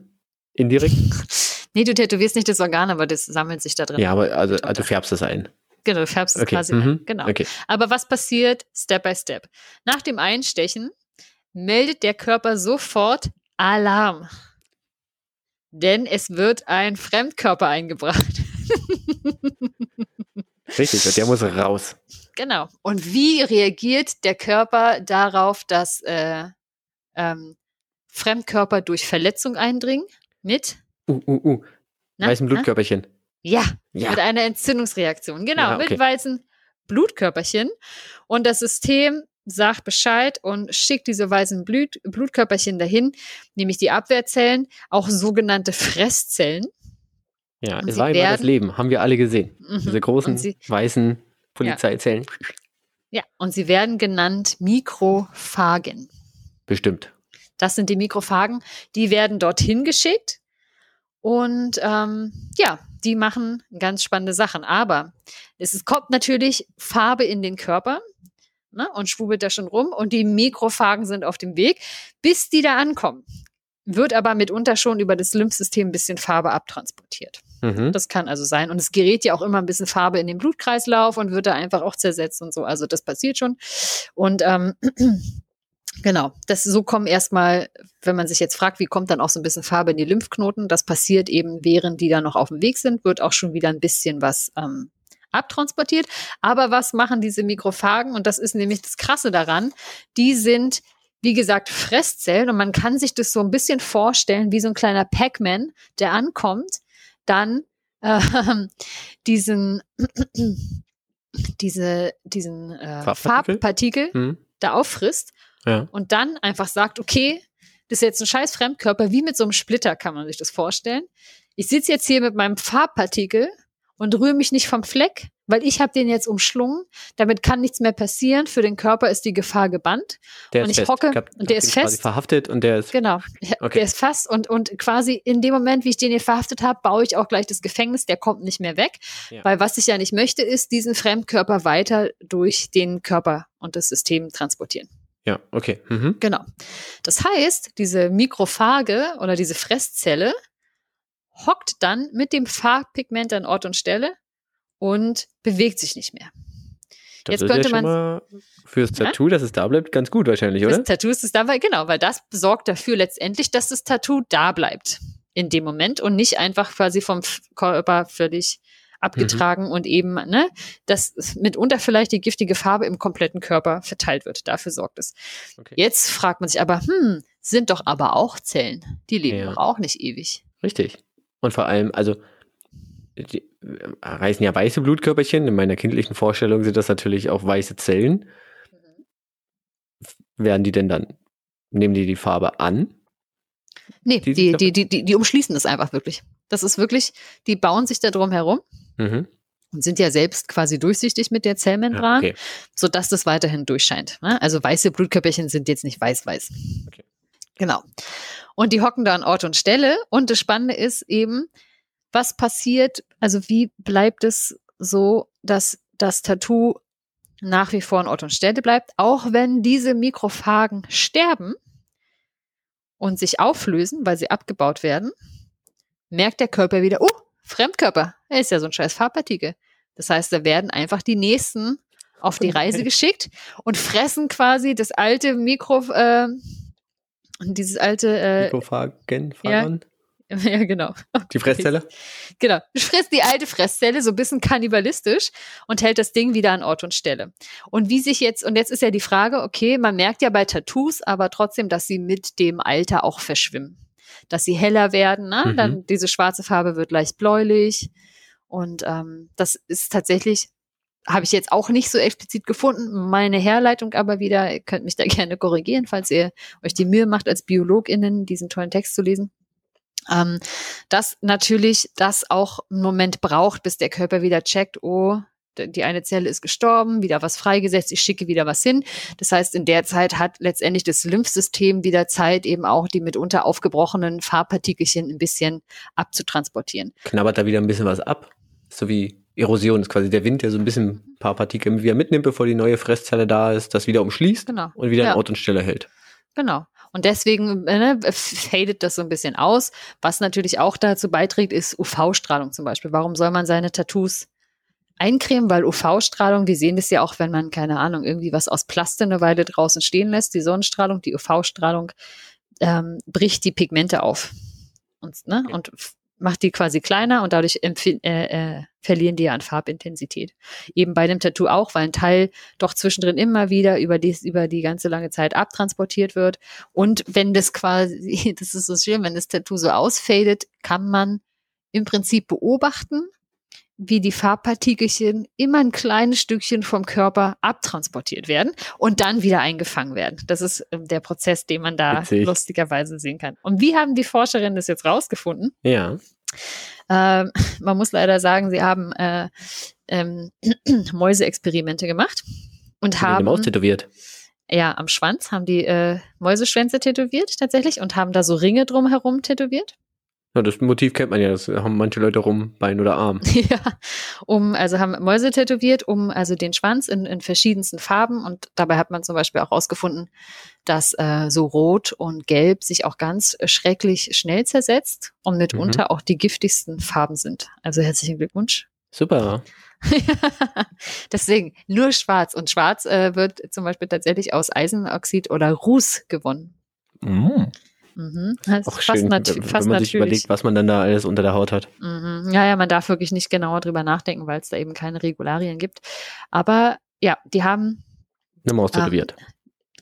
B: indirekt.
A: Nee, du tätowierst nicht das Organ, aber das sammelt sich da drin.
B: Ja, aber also, also du färbst es ein.
A: Genau, du färbst es
B: Okay.
A: quasi
B: mhm.
A: ein. Genau.
B: Okay.
A: Aber was passiert Step by Step? Nach dem Einstechen meldet der Körper sofort Alarm. Denn es wird ein Fremdkörper eingebracht.
B: Richtig, der muss raus.
A: genau. Und wie reagiert der Körper darauf, dass äh, ähm, Fremdkörper durch Verletzung eindringen? Mit?
B: Uh, uh, uh.
A: Na,
B: Weißen
A: na?
B: Blutkörperchen.
A: Ja,
B: Ja.
A: mit einer Entzündungsreaktion. Genau,
B: Ja, okay.
A: mit weißen Blutkörperchen. Und das System sagt Bescheid und schickt diese weißen Blut Blutkörperchen dahin, nämlich die Abwehrzellen, auch sogenannte Fresszellen.
B: Ja,
A: Und
B: es war immer das Leben. Haben wir alle gesehen.
A: Mhm.
B: Diese großen,
A: sie,
B: weißen Polizeizellen.
A: ja, und sie werden genannt Mikrophagen.
B: Bestimmt.
A: Das sind die Mikrophagen, die werden dorthin geschickt und ähm, ja, die machen ganz spannende Sachen. Aber es ist, kommt natürlich Farbe in den Körper ne, und schwubbelt da schon rum und die Mikrophagen sind auf dem Weg, bis die da ankommen. Wird aber mitunter schon über das Lymphsystem ein bisschen Farbe abtransportiert.
B: Mhm.
A: Das kann also sein. Und es gerät ja auch immer ein bisschen Farbe in den Blutkreislauf und wird da einfach auch zersetzt und so. Also das passiert schon. Und ähm, genau, das so kommen erstmal, wenn man sich jetzt fragt, wie kommt dann auch so ein bisschen Farbe in die Lymphknoten, das passiert eben, während die da noch auf dem Weg sind, wird auch schon wieder ein bisschen was ähm, abtransportiert. Aber was machen diese Mikrophagen? Und das ist nämlich das Krasse daran, die sind wie gesagt, Fresszellen und man kann sich das so ein bisschen vorstellen wie so ein kleiner Pac-Man, der ankommt, dann ähm, diesen, diese, diesen äh,
B: Farbpartikel?
A: Farbpartikel
B: Mhm.
A: da auffrisst
B: Ja.
A: und dann einfach sagt, okay, das ist jetzt ein scheiß Fremdkörper, wie mit so einem Splitter kann man sich das vorstellen. Ich sitze jetzt hier mit meinem Farbpartikel und rühre mich nicht vom Fleck, weil ich habe den jetzt umschlungen. Damit kann nichts mehr passieren. Für den Körper ist die Gefahr gebannt.
B: Der
A: Und
B: ist
A: ich
B: fest.
A: hocke-
B: Ich hab-
A: und der ist
B: den quasi
A: fest.
B: verhaftet und der ist.
A: Genau.
B: Okay.
A: Der ist fast und, und quasi in dem Moment, wie ich den hier verhaftet habe, baue ich auch gleich das Gefängnis, der kommt nicht mehr weg.
B: Ja.
A: Weil was ich ja nicht möchte, ist diesen Fremdkörper weiter durch den Körper und das System transportieren.
B: Ja, okay. Mhm.
A: Genau. Das heißt, diese Mikrophage oder diese Fresszelle hockt dann mit dem Farbpigment an Ort und Stelle und bewegt sich nicht mehr.
B: Das
A: Jetzt
B: ist
A: könnte
B: ja
A: man
B: fürs
A: Ja?
B: Tattoo, dass es da bleibt, ganz gut wahrscheinlich, oder?
A: Das Tattoo ist es dabei, genau, weil das sorgt dafür letztendlich, dass das Tattoo da bleibt in dem Moment und nicht einfach quasi vom Körper völlig abgetragen und eben, ne, dass mitunter vielleicht die giftige Farbe im kompletten Körper verteilt wird. Dafür sorgt es.
B: Okay.
A: Jetzt fragt man sich aber, hm, sind doch aber auch Zellen. Die leben
B: Ja.
A: doch auch nicht ewig.
B: Richtig. Und vor allem, also, die äh, reißen ja weiße Blutkörperchen. In meiner kindlichen Vorstellung sind das natürlich auch weiße Zellen. Werden die denn dann, nehmen die die Farbe an?
A: Nee,
B: Die-
A: die, die, die, die, die umschließen das einfach wirklich. Das ist wirklich, die bauen sich da drum herum
B: Mhm.
A: und sind ja selbst quasi durchsichtig mit der Zellmembran.
B: Ja, okay.
A: sodass das weiterhin durchscheint. ne? Also weiße Blutkörperchen sind jetzt nicht weiß-weiß.
B: Okay.
A: Genau. Und die hocken da an Ort und Stelle. Und das Spannende ist eben, was passiert, also wie bleibt es so, dass das Tattoo nach wie vor an Ort und Stelle bleibt, auch wenn diese Mikrophagen sterben und sich auflösen, weil sie abgebaut werden, merkt der Körper wieder, oh, Fremdkörper, er ist ja so ein scheiß Farbpartikel. Das heißt, da werden einfach die nächsten auf die Reise geschickt und fressen quasi das alte Mikro, äh, dieses alte, äh,
B: Mikrophagen, Phagon?
A: ja genau,
B: Die Fresszelle?
A: genau, frisst die alte Fresszelle so ein bisschen kannibalistisch und hält das Ding wieder an Ort und Stelle. Und wie sich jetzt, und jetzt ist ja die Frage, okay, man merkt ja bei Tattoos aber trotzdem, dass sie mit dem Alter auch verschwimmen. Dass sie heller werden, ne?
B: Mhm.
A: dann diese schwarze Farbe wird leicht bläulich. Und ähm, das ist tatsächlich, habe ich jetzt auch nicht so explizit gefunden. Meine Herleitung aber wieder, ihr könnt mich da gerne korrigieren, falls ihr euch die Mühe macht, als BiologInnen diesen tollen Text zu lesen. Ähm, dass natürlich das auch einen Moment braucht, bis der Körper wieder checkt, oh, die eine Zelle ist gestorben, wieder was freigesetzt, ich schicke wieder was hin. Das heißt, in der Zeit hat letztendlich das Lymphsystem wieder Zeit, eben auch die mitunter aufgebrochenen Farbpartikelchen ein bisschen abzutransportieren.
B: Knabbert da wieder ein bisschen was ab. So wie Erosion ist quasi der Wind, der so ein bisschen ein paar Partikel wieder mitnimmt, bevor die neue Fresszelle da ist, das wieder umschließt
A: Genau.
B: und wieder
A: Ja.
B: an Ort und Stelle hält.
A: Genau. Und deswegen ne, fadet das so ein bisschen aus. Was natürlich auch dazu beiträgt, ist UV-Strahlung zum Beispiel. Warum soll man seine Tattoos eincremen? Weil UV-Strahlung, wir sehen das ja auch, wenn man, keine Ahnung, irgendwie was aus Plaste eine Weile draußen stehen lässt, die Sonnenstrahlung, die UV-Strahlung ähm, bricht die Pigmente auf. Und, ne,
B: Okay.
A: und macht die quasi kleiner und dadurch äh, äh, verlieren die ja an Farbintensität. Eben bei dem Tattoo auch, weil ein Teil doch zwischendrin immer wieder über die, über die ganze lange Zeit abtransportiert wird. Und wenn das quasi, das ist so schön, wenn das Tattoo so ausfadet, kann man im Prinzip beobachten, wie die Farbpartikelchen immer ein kleines Stückchen vom Körper abtransportiert werden und dann wieder eingefangen werden. Das ist ähm, der Prozess, den man da
B: Witzig.
A: lustigerweise sehen kann. Und wie haben die Forscherinnen das jetzt rausgefunden?
B: Ja.
A: Ähm, man muss leider sagen, sie haben äh, ähm, Mäuseexperimente gemacht und
B: Haben Maus tätowiert.
A: ja am Schwanz haben die äh, Mäuseschwänze tätowiert tatsächlich und haben da so Ringe drumherum tätowiert.
B: Ja, das Motiv kennt man ja, das haben manche Leute rum, Bein oder Arm.
A: ja, um also haben Mäuse tätowiert, um also den Schwanz in, in verschiedensten Farben und dabei hat man zum Beispiel auch herausgefunden, dass äh, so Rot und Gelb sich auch ganz schrecklich schnell zersetzt und mitunter auch die giftigsten Farben sind. Also herzlichen Glückwunsch.
B: Super.
A: Deswegen nur schwarz. Und schwarz äh, wird zum Beispiel tatsächlich aus Eisenoxid oder Ruß gewonnen.
B: Mhm.
A: Mhm. Das ist
B: Auch
A: fast,
B: schön,
A: natu
B: wenn
A: fast
B: man sich
A: natürlich.
B: überlegt, was man dann da alles unter der Haut hat.
A: Mhm. Ja, ja, man darf wirklich nicht genauer drüber nachdenken, weil es da eben keine Regularien gibt. Aber ja, die haben
B: Eine Maus
A: Ah.
B: tätowiert.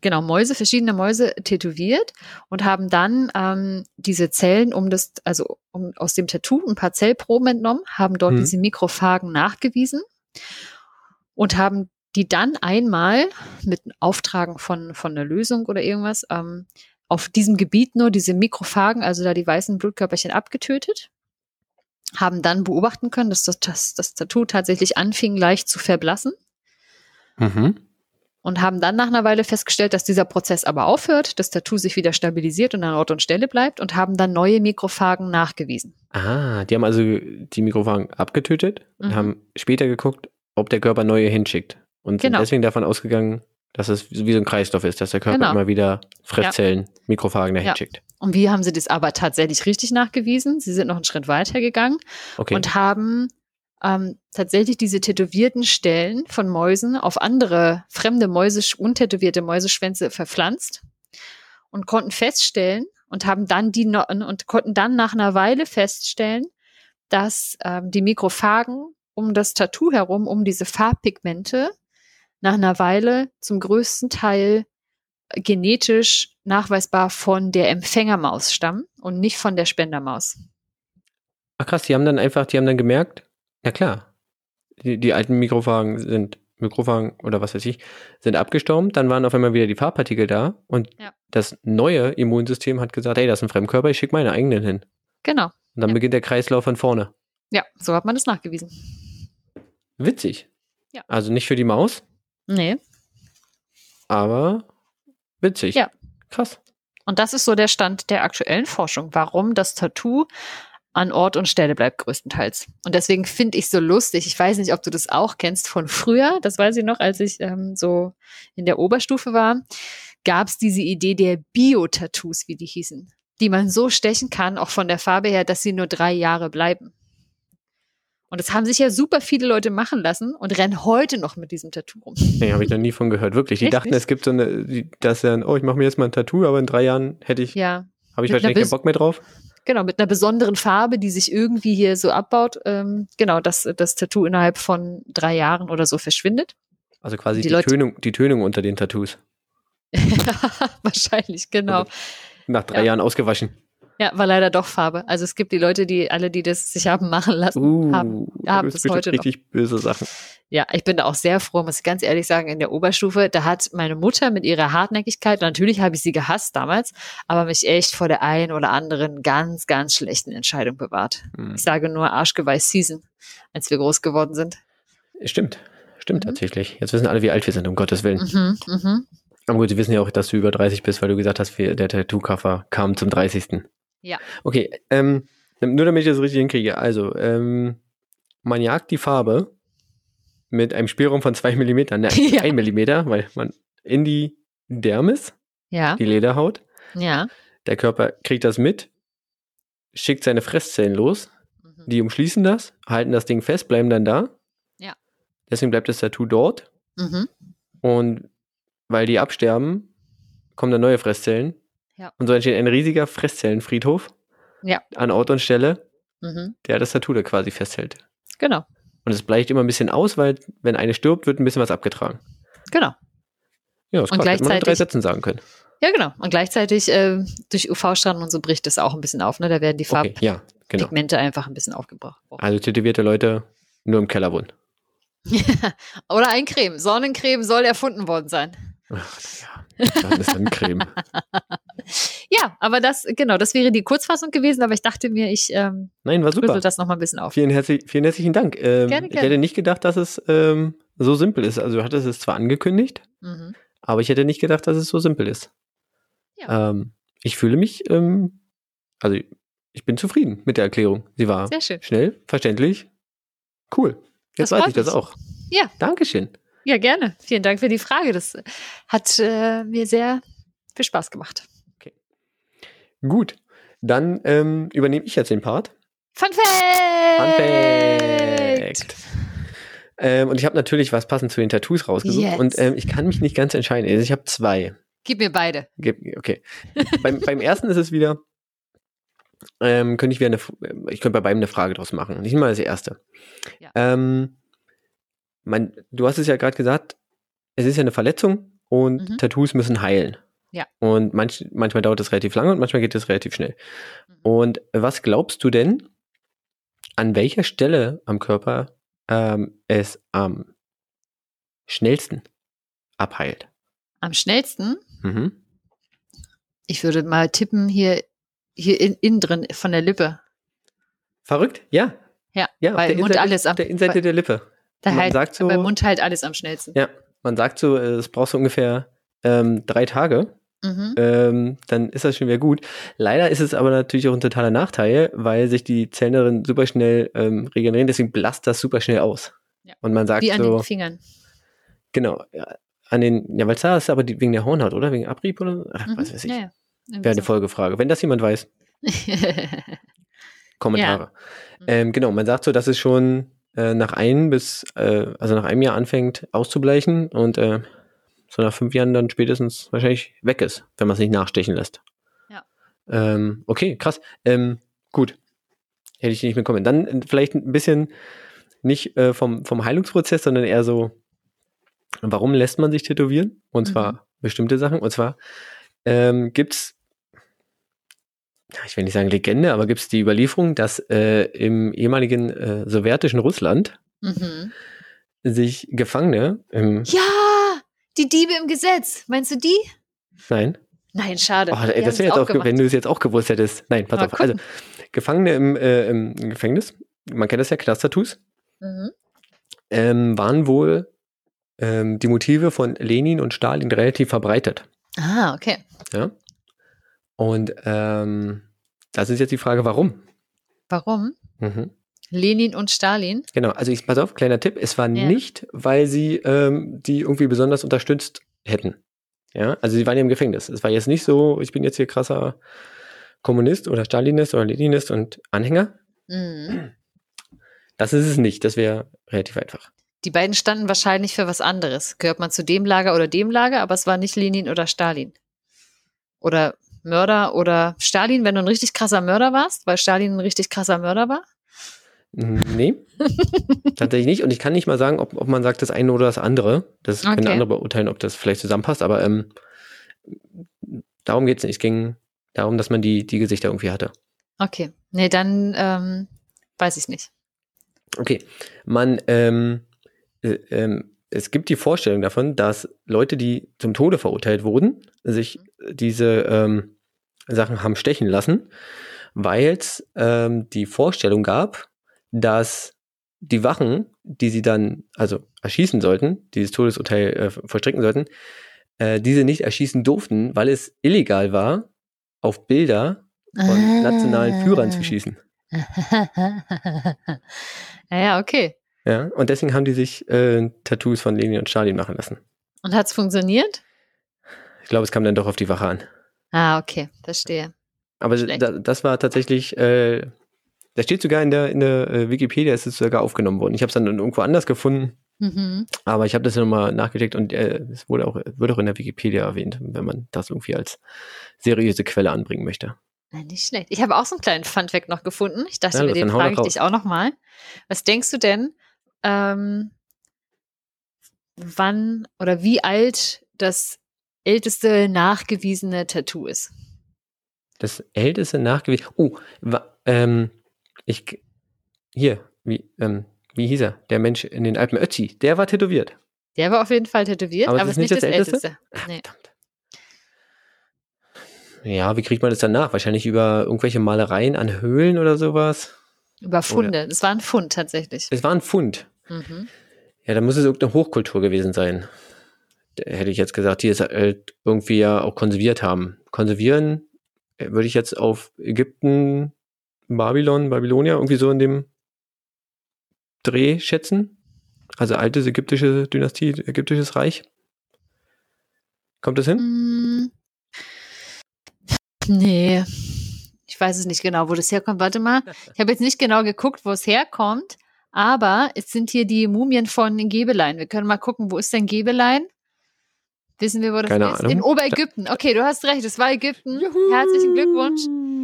A: genau Mäuse, verschiedene Mäuse tätowiert und haben dann ähm, diese Zellen um das, also um, aus dem Tattoo ein paar Zellproben entnommen, haben dort
B: Mhm.
A: diese Mikrophagen nachgewiesen und haben die dann einmal mit Auftragen von, von einer Lösung oder irgendwas ähm, auf diesem Gebiet nur diese Mikrophagen, also da die weißen Blutkörperchen abgetötet, haben dann beobachten können, dass das, das, das Tattoo tatsächlich anfing leicht zu verblassen
B: Mhm.
A: und haben dann nach einer Weile festgestellt, dass dieser Prozess aber aufhört, das Tattoo sich wieder stabilisiert und an Ort und Stelle bleibt und haben dann neue Mikrophagen nachgewiesen.
B: Ah, die haben also die Mikrophagen abgetötet und
A: Mhm.
B: haben später geguckt, ob der Körper neue hinschickt. Und sind
A: Genau.
B: deswegen davon ausgegangen, dass es wie so ein Kreislauf ist, dass der Körper
A: Genau.
B: immer wieder Fresszellen, Mikrophagen dahin
A: Ja.
B: schickt.
A: Und wie haben sie das aber tatsächlich richtig nachgewiesen? Sie sind noch einen Schritt weiter gegangen
B: Okay.
A: und haben ähm, tatsächlich diese tätowierten Stellen von Mäusen auf andere fremde Mäuse, untätowierte Mäuseschwänze verpflanzt und konnten feststellen und haben dann die no und konnten dann nach einer Weile feststellen, dass ähm, die Mikrophagen um das Tattoo herum, um diese Farbpigmente nach einer Weile zum größten Teil genetisch nachweisbar von der Empfängermaus stammen und nicht von der Spendermaus.
B: Ach krass, die haben dann einfach, die haben dann gemerkt, ja klar, die, die alten Mikrophagen sind, Mikrophagen oder was weiß ich, sind abgestorben, dann waren auf einmal wieder die Farbpartikel da und
A: Ja.
B: das neue Immunsystem hat gesagt, hey, das ist ein Fremdkörper, ich schicke meine eigenen hin.
A: Genau.
B: Und dann
A: Ja.
B: beginnt der Kreislauf von vorne.
A: Ja, so hat man das nachgewiesen.
B: Witzig.
A: Ja.
B: Also nicht für die Maus,
A: Nee.
B: aber witzig.
A: Ja.
B: Krass.
A: Und das ist so der Stand der aktuellen Forschung, warum das Tattoo an Ort und Stelle bleibt größtenteils. Und deswegen finde ich so lustig. Ich weiß nicht, ob du das auch kennst von früher. Das weiß ich noch, als ich ähm, so in der Oberstufe war. Gab es diese Idee der Bio-Tattoos, wie die hießen, die man so stechen kann, auch von der Farbe her, dass sie nur drei Jahre bleiben. Und das haben sich ja super viele Leute machen lassen und rennen heute noch mit diesem Tattoo rum.
B: Nee, habe ich noch nie von gehört. Wirklich. Die
A: Echt
B: dachten, es gibt so eine, die, dass dann, oh, ich mache mir jetzt mal ein Tattoo, aber in drei Jahren hätte ich,
A: Ja,
B: habe ich
A: Mit
B: wahrscheinlich keinen Bock mehr drauf.
A: Genau, mit einer besonderen Farbe, die sich irgendwie hier so abbaut. Ähm, genau, dass das Tattoo innerhalb von drei Jahren oder so verschwindet.
B: Also quasi
A: Die
B: die,
A: Leute-
B: Tönung, die Tönung unter den Tattoos.
A: Wahrscheinlich, genau.
B: Nach drei
A: Ja.
B: Jahren ausgewaschen.
A: Ja, war leider doch Farbe. Also es gibt die Leute, die alle, die das sich haben machen lassen,
B: Uh,
A: haben, haben das heute noch.
B: richtig böse Sachen.
A: Ja, ich bin da auch sehr froh, muss ich ganz ehrlich sagen, in der Oberstufe, da hat meine Mutter mit ihrer Hartnäckigkeit, natürlich habe ich sie gehasst damals, aber mich echt vor der einen oder anderen ganz, ganz schlechten Entscheidung bewahrt.
B: Hm.
A: Ich sage nur Arschgeweih Season, als wir groß geworden sind.
B: Stimmt. Stimmt
A: Mhm.
B: tatsächlich. Jetzt wissen alle, wie alt wir sind, um Gottes Willen.
A: Mhm, mhm.
B: Aber gut, sie wissen ja auch, dass du über 30 bist, weil du gesagt hast, der Tattoo-Cover kam zum 30.
A: Ja.
B: Okay, ähm, nur damit ich das richtig hinkriege. Also, ähm, man jagt die Farbe mit einem Spielraum von 2 mm, ne,
A: Ja.
B: 1 mm, weil man in die Dermis,
A: Ja,
B: die Lederhaut,
A: ja.
B: der Körper kriegt das mit, schickt seine Fresszellen los,
A: Mhm.
B: die umschließen das, halten das Ding fest, bleiben dann da.
A: Ja.
B: Deswegen bleibt das Tattoo dort.
A: Mhm.
B: Und weil die absterben, kommen dann neue Fresszellen.
A: Ja.
B: Und so entsteht ein riesiger Fresszellenfriedhof
A: Ja.
B: an Ort und Stelle,
A: Mhm.
B: der das Tattoo da quasi festhält.
A: Genau,
B: Und es bleicht immer ein bisschen aus, weil wenn eine stirbt, wird ein bisschen was abgetragen.
A: genau.
B: Ja, das
A: Und
B: krass, hätte man in drei
A: gleichzeitig-
B: Sätzen sagen können.
A: Ja, genau. Und gleichzeitig äh, durch UV-Strahlen und so bricht es auch ein bisschen auf. Ne? Da werden die
B: Okay, ja, genau.
A: Farbpigmente einfach ein bisschen aufgebraucht.
B: Also tätowierte Leute nur im Keller wohnen.
A: Oder ein Creme. Sonnencreme soll erfunden worden sein.
B: Ach, ja, dann ist dann Creme.
A: Ja, aber das, genau, das wäre die Kurzfassung gewesen, aber ich dachte mir, ich ähm,
B: Nein, war super.
A: das nochmal ein bisschen auf.
B: Vielen, herzlich, vielen herzlichen Dank. Ähm,
A: Gerne,
B: Ich
A: gerne.
B: hätte nicht gedacht, dass es ähm, so simpel ist. Also du hattest es zwar angekündigt,
A: Mhm.
B: aber ich hätte nicht gedacht, dass es so simpel ist.
A: Ja.
B: Ähm, ich fühle mich, ähm, also ich bin zufrieden mit der Erklärung. Sie war
A: Sehr schön.
B: schnell, verständlich, cool. Jetzt
A: Das
B: weiß ich das auch.
A: Ja.
B: Dankeschön.
A: Ja, gerne. Vielen Dank für die Frage. Das hat äh, mir sehr viel Spaß gemacht.
B: Gut, dann ähm, übernehme ich jetzt den Part.
A: Fun Fact!
B: Fun Fact. Ähm, und ich habe natürlich was passend zu den Tattoos rausgesucht.
A: Yes.
B: Und ähm, ich kann mich nicht ganz entscheiden. Also ich habe zwei.
A: Gib mir beide.
B: Ge- Okay. beim, beim ersten ist es wieder, ähm, könnte ich wieder eine, F- ich könnte bei beiden eine Frage draus machen. Nicht mal das erste.
A: Ja.
B: Ähm, mein, du hast es ja gerade gesagt, es ist ja eine Verletzung und
A: Mhm.
B: Tattoos müssen heilen.
A: Ja.
B: Und manch, manchmal dauert es relativ lange und manchmal geht es relativ schnell.
A: Mhm.
B: Und was glaubst du denn, an welcher Stelle am Körper ähm, es am schnellsten abheilt?
A: Am schnellsten,
B: Mhm.
A: ich würde mal tippen, hier, hier in, innen drin von der Lippe.
B: Verrückt? Ja.
A: Ja,
B: Ja,
A: weil
B: der
A: Mund
B: Innenseite,
A: alles am,
B: der Innenseite der Lippe.
A: da
B: man
A: halt,
B: sagt so-
A: beim Mund halt alles am schnellsten.
B: Ja, man sagt so, äh, es braucht so ungefähr ähm, drei Tage,
A: Mhm.
B: ähm, dann ist das schon wieder gut. Leider ist es aber natürlich auch ein totaler Nachteil, weil sich die Zellen darin super schnell ähm, regenerieren, deswegen blasst das super schnell aus.
A: Ja.
B: Und man sagt
A: Wie an
B: so,
A: den Fingern.
B: genau, ja, an den, ja, weil da ist aber die, wegen der Hornhaut, oder? Wegen Abrieb oder? Ach,
A: Mhm.
B: was weiß ich.
A: Ja, ja.
B: Wäre eine
A: so.
B: Folgefrage. Wenn das jemand weiß, Kommentare.
A: Mhm.
B: Ähm, genau, man sagt so, dass es schon äh, nach einem bis, äh, also nach einem Jahr anfängt auszubleichen und äh, so nach fünf Jahren dann spätestens wahrscheinlich weg ist, wenn man es nicht nachstechen lässt.
A: Ja.
B: Ähm, okay, krass. Ähm, gut. Hätte ich nicht mitkommen. Dann äh, vielleicht ein bisschen nicht äh, vom, vom Heilungsprozess, sondern eher so, warum lässt man sich tätowieren? Und zwar
A: Mhm.
B: bestimmte Sachen. Und zwar ähm, gibt's ja, ich will nicht sagen Legende, aber gibt es die Überlieferung, dass äh, im ehemaligen äh, sowjetischen Russland
A: Mhm.
B: sich Gefangene im
A: Ja, die Diebe im Gesetz. Meinst du die?
B: Nein,
A: Nein, schade.
B: oh, ey, das wäre jetzt auch, ge-
A: gemacht.
B: wenn du es jetzt auch gewusst hättest. Nein, pass
A: Mal
B: auf. Also
A: gucken.
B: Gefangene im, äh, im Gefängnis, man kennt das ja, Knast-Tattoos,
A: Mhm.
B: ähm, waren wohl ähm, die Motive von Lenin und Stalin relativ verbreitet.
A: Ah, okay.
B: Ja? Und ähm, das ist jetzt die Frage, warum?
A: Warum?
B: Mhm.
A: Lenin und Stalin?
B: Genau, also ich pass auf, kleiner Tipp, es war
A: Ja.
B: nicht, weil sie ähm, die irgendwie besonders unterstützt hätten. Ja, also sie waren ja im Gefängnis. Es war jetzt nicht so, ich bin jetzt hier krasser Kommunist oder Stalinist oder Leninist und Anhänger.
A: Mhm.
B: Das ist es nicht, das wäre relativ einfach.
A: Die beiden standen wahrscheinlich für was anderes. Gehört man zu dem Lager oder dem Lager, aber es war nicht Lenin oder Stalin. Oder Mörder oder Stalin, wenn du ein richtig krasser Mörder warst, weil Stalin ein richtig krasser Mörder war.
B: Nee, tatsächlich nicht. Und ich kann nicht mal sagen, ob, ob man sagt das eine oder das andere. Das können
A: Okay.
B: andere beurteilen, ob das vielleicht zusammenpasst, aber ähm, darum geht es nicht. Es ging darum, dass man die, die Gesichter irgendwie hatte.
A: Okay. Nee, dann ähm, weiß ich nicht.
B: Okay, man, ähm, äh, ähm, es gibt die Vorstellung davon, dass Leute, die zum Tode verurteilt wurden, sich diese ähm, Sachen haben stechen lassen, weil es ähm, die Vorstellung gab, dass die Wachen, die sie dann also erschießen sollten, dieses Todesurteil äh, vollstrecken sollten, äh, diese nicht erschießen durften, weil es illegal war, auf Bilder von nationalen Führern zu schießen.
A: ja, okay.
B: Ja, und deswegen haben die sich äh, Tattoos von Lenin und Stalin machen lassen.
A: Und hat's funktioniert?
B: Ich glaube, es kam dann doch auf die Wache an.
A: Ah, okay, verstehe.
B: Aber da, das war tatsächlich, äh, das steht sogar in der, in der äh, Wikipedia, es ist sogar aufgenommen worden. Ich habe es dann irgendwo anders gefunden,
A: Mhm.
B: aber ich habe das nochmal nachgecheckt und äh, es wurde auch, wird auch in der Wikipedia erwähnt, wenn man das irgendwie als seriöse Quelle anbringen möchte.
A: Na, nicht schlecht. Ich habe auch so einen kleinen Funfact noch gefunden. Ich dachte
B: Ja,
A: mir, den frage ich dich auch noch mal. Was denkst du denn, ähm, wann oder wie alt das älteste nachgewiesene Tattoo ist?
B: Das älteste nachgewiesen. Oh, ähm, ich, hier, wie, ähm, wie hieß er? Der Mensch in den Alpen, Ötzi, der war tätowiert.
A: Der war auf jeden Fall tätowiert,
B: Aber
A: aber,
B: es
A: ist nicht das,
B: Älteste?
A: älteste.
B: Ah,
A: Nee.
B: Ja, wie kriegt man das dann nach? Wahrscheinlich über irgendwelche Malereien an Höhlen oder sowas.
A: Über Funde. Das war ein Fund tatsächlich.
B: Es war ein Fund.
A: Mhm.
B: Ja, da muss es irgendeine Hochkultur gewesen sein. Da hätte ich jetzt gesagt, die es halt irgendwie ja auch konserviert haben. Konservieren äh, würde ich jetzt auf Ägypten, Babylon, Babylonia irgendwie so in dem Dreh schätzen. Also altes ägyptische Dynastie, ägyptisches Reich. Kommt das hin?
A: Mm. Nee. Ich weiß es nicht genau, wo das herkommt. Warte mal. Ich habe jetzt nicht genau geguckt, wo es herkommt, aber es sind hier die Mumien von Gebelein. Wir können mal gucken, wo ist denn Gebelein? Wissen wir, wo das
B: Keine
A: ist?
B: Ahnung.
A: In Oberägypten. Okay, du hast recht, es war Ägypten. Herzlichen Glückwunsch.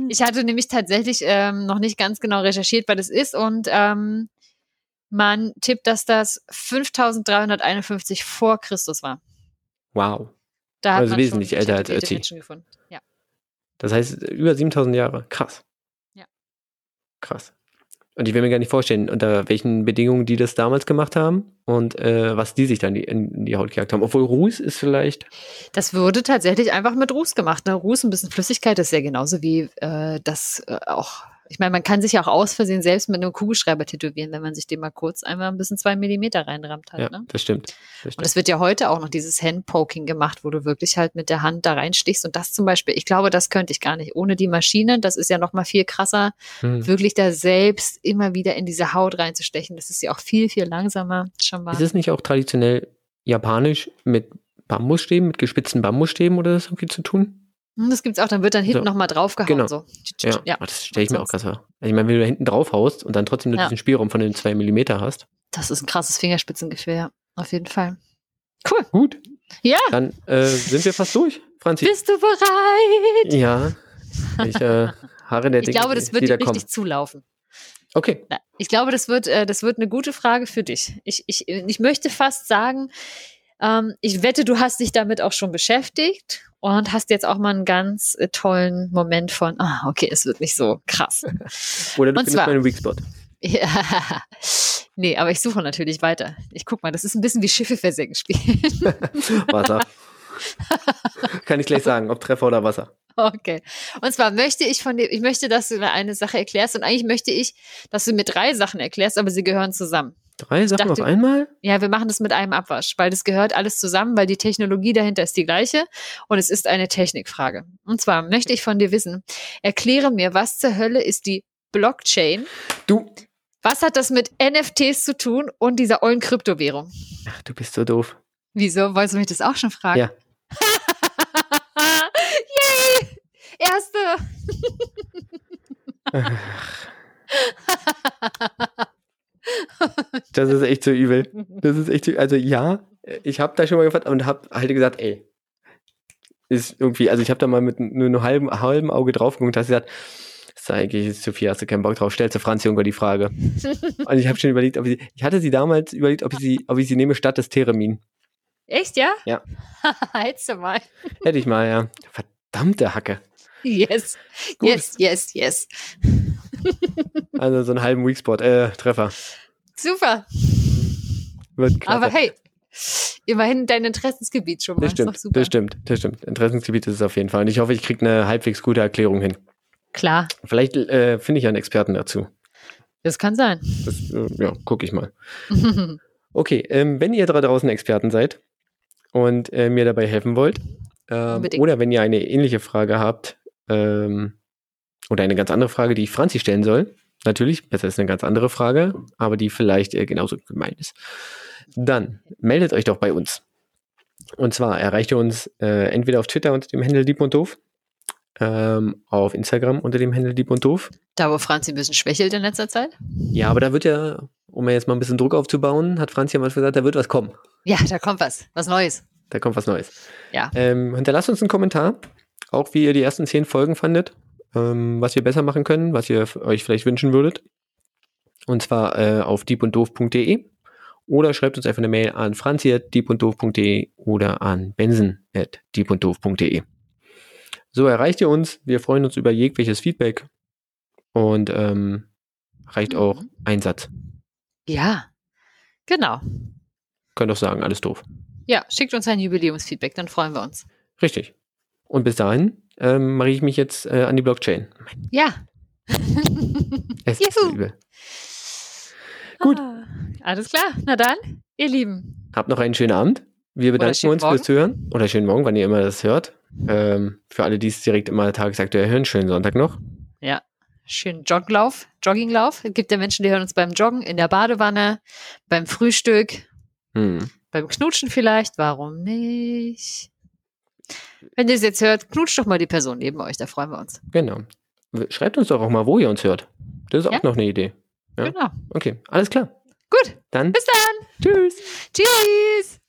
A: Ich hatte nämlich tatsächlich ähm, noch nicht ganz genau recherchiert, was das ist und ähm, man tippt, dass das 5351 vor Christus war.
B: Wow.
A: Da hat
B: Also
A: man
B: wesentlich
A: schon
B: älter als Ötzi.
A: Menschen gefunden. Ja.
B: Das heißt, über 7000 Jahre. Krass.
A: Ja.
B: Krass. Und ich will mir gar nicht vorstellen, unter welchen Bedingungen die das damals gemacht haben und äh, was die sich dann in die Haut gejagt haben. Obwohl Ruß ist vielleicht.
A: Das wurde tatsächlich einfach mit Ruß gemacht. Ne? Ruß, ein bisschen Flüssigkeit, ist ja genauso wie äh, das äh, auch. Ich meine, man kann sich ja auch aus Versehen selbst mit einem Kugelschreiber tätowieren, wenn man sich den mal kurz einmal ein bisschen zwei Millimeter reinrammt halt.
B: Ja,
A: Ne?
B: das stimmt. Das
A: Und
B: stimmt.
A: es wird ja heute auch noch dieses Handpoking gemacht, wo du wirklich halt mit der Hand da reinstichst. Und das zum Beispiel, ich glaube, das könnte ich gar nicht. Ohne die Maschine, das ist ja noch mal viel krasser,
B: Hm.
A: wirklich da selbst immer wieder in diese Haut reinzustechen. Das ist ja auch viel, viel langsamer schon mal.
B: Ist es nicht auch traditionell japanisch mit Bambusstäben, mit gespitzten Bambusstäben oder das irgendwie zu tun?
A: Hm, Das gibt's auch, dann wird dann hinten
B: So.
A: nochmal draufgehauen.
B: Genau.
A: So.
B: Ja,
A: ja,
B: das stelle ich mir auch krass vor. Also ich meine, wenn du da hinten drauf haust und dann trotzdem nur
A: Ja.
B: diesen Spielraum von den zwei Millimeter hast.
A: das ist ein krasses Fingerspitzengefühl, ja. Auf jeden Fall. Cool.
B: Gut,
A: Ja,
B: dann äh, sind wir fast durch, Franzi.
A: bist du bereit?
B: Ja, ich äh, harre der
A: Ich glaube, das wird dir richtig
B: kommen.
A: zulaufen.
B: Okay,
A: Ich glaube, das wird, äh, das wird eine gute Frage für dich. Ich, ich, ich möchte fast sagen, ähm, ich wette, du hast dich damit auch schon beschäftigt und hast jetzt auch mal einen ganz äh, tollen Moment von, ah, okay, es wird nicht so krass.
B: oder du
A: Und
B: findest
A: zwar-
B: meinen Weak Spot.
A: ja. Nee, aber ich suche natürlich weiter. Ich guck mal, das ist ein bisschen wie Schiffe versenken spielen.
B: Wasser. Kann ich gleich sagen, ob Treffer oder Wasser.
A: Okay. Und zwar möchte ich von dir, ich möchte, dass du mir eine Sache erklärst und eigentlich möchte ich, dass du mir drei Sachen erklärst, aber sie gehören zusammen.
B: Drei Sachen
A: dachte-
B: auf einmal?
A: Ja, wir machen das mit einem Abwasch, weil das gehört alles zusammen, weil die Technologie dahinter ist die gleiche und es ist eine Technikfrage. Und zwar möchte ich von dir wissen, erkläre mir, was zur Hölle ist die Blockchain?
B: Du,
A: Was hat das mit NFTs zu tun und dieser ollen Kryptowährung?
B: ach, du bist so doof.
A: Wieso? Wolltest du mich das auch schon fragen?
B: Ja.
A: Yay! Erste!
B: Das ist echt so übel. Das ist echt so, also ja, ich habe da schon mal gefragt und habe halt gesagt, ey, ist irgendwie, also ich habe da mal mit nur einem halben, halben Auge drauf geguckt und hast gesagt, das ist eigentlich zu viel, hast du keinen Bock drauf, stellst du Franz Juncker die Frage. und ich habe schon überlegt, ob ich, ich hatte sie damals überlegt, ob ich sie, ob ich sie nehme statt des Theremin.
A: Echt, ja?
B: Ja.
A: Hättest du mal.
B: Hätte ich mal, ja. Verdammte Hacke.
A: Yes.
B: Gut.
A: Yes, yes, yes.
B: Also so einen halben Weakspot, äh, Treffer.
A: Super.
B: Wird.
A: Aber hey, immerhin dein Interessensgebiet schon mal.
B: das stimmt,
A: super.
B: das stimmt, das stimmt. Interessensgebiet ist es auf jeden Fall. Und ich hoffe, ich kriege eine halbwegs gute Erklärung hin.
A: Klar,
B: Vielleicht äh, finde ich einen Experten dazu.
A: das kann sein.
B: Das, äh, ja, gucke ich mal. Okay, ähm, wenn ihr da draußen Experten seid und äh, mir dabei helfen wollt, ähm, oder wenn ihr eine ähnliche Frage habt, ähm, oder eine ganz andere Frage, die ich Franzi stellen soll, natürlich, das ist eine ganz andere Frage, aber die vielleicht äh, genauso gemeint ist, dann meldet euch doch bei uns. Und zwar erreicht ihr uns äh, entweder auf Twitter unter dem Handel Dieb und Doof, ähm, auf Instagram unter dem Handel Dieb und Doof.
A: da, wo Franzi ein bisschen schwächelt in letzter Zeit.
B: Ja, aber da wird ja, um jetzt mal ein bisschen Druck aufzubauen, hat Franzi ja mal gesagt, da wird was kommen.
A: Ja, da kommt was. Was Neues.
B: Da kommt was Neues.
A: Ja.
B: Ähm, hinterlasst uns einen Kommentar, auch wie ihr die ersten zehn Folgen fandet, ähm, was wir besser machen können, was ihr euch vielleicht wünschen würdet. Und zwar äh, auf diebunddoof.de oder schreibt uns einfach eine Mail an franzi.diebunddoof.de oder an benson.diebunddoof.de. So erreicht ihr uns. Wir freuen uns über jegliches Feedback und ähm, reicht auch
A: Mhm.
B: ein Satz.
A: Ja, genau.
B: Könnt auch sagen, alles doof.
A: Ja, schickt uns ein Jubiläumsfeedback, dann freuen wir uns.
B: Richtig. Und bis dahin ähm, mache ich mich jetzt äh, an die Blockchain.
A: Ja.
B: Es ist übel. Gut.
A: Ah, alles klar. Na dann, ihr Lieben.
B: Habt noch einen schönen Abend. Wir bedanken uns fürs Zuhören. Oder schönen Morgen, wann ihr immer das hört. Ähm, für alle, die es direkt immer tagesaktuell hören, schönen Sonntag noch.
A: Ja. Schönen Jogglauf, Jogginglauf. Es gibt ja Menschen, die hören uns beim Joggen, in der Badewanne, beim Frühstück,
B: Hm.
A: beim Knutschen vielleicht. Warum nicht? Wenn ihr es jetzt hört, knutscht doch mal die Person neben euch, da freuen wir uns.
B: Genau. Schreibt uns doch auch mal, wo ihr uns hört. Das ist auch
A: Ja.
B: noch eine Idee. Ja.
A: Genau.
B: Okay, alles klar.
A: Gut,
B: Dann
A: bis dann.
B: tschüss.
A: Tschüss.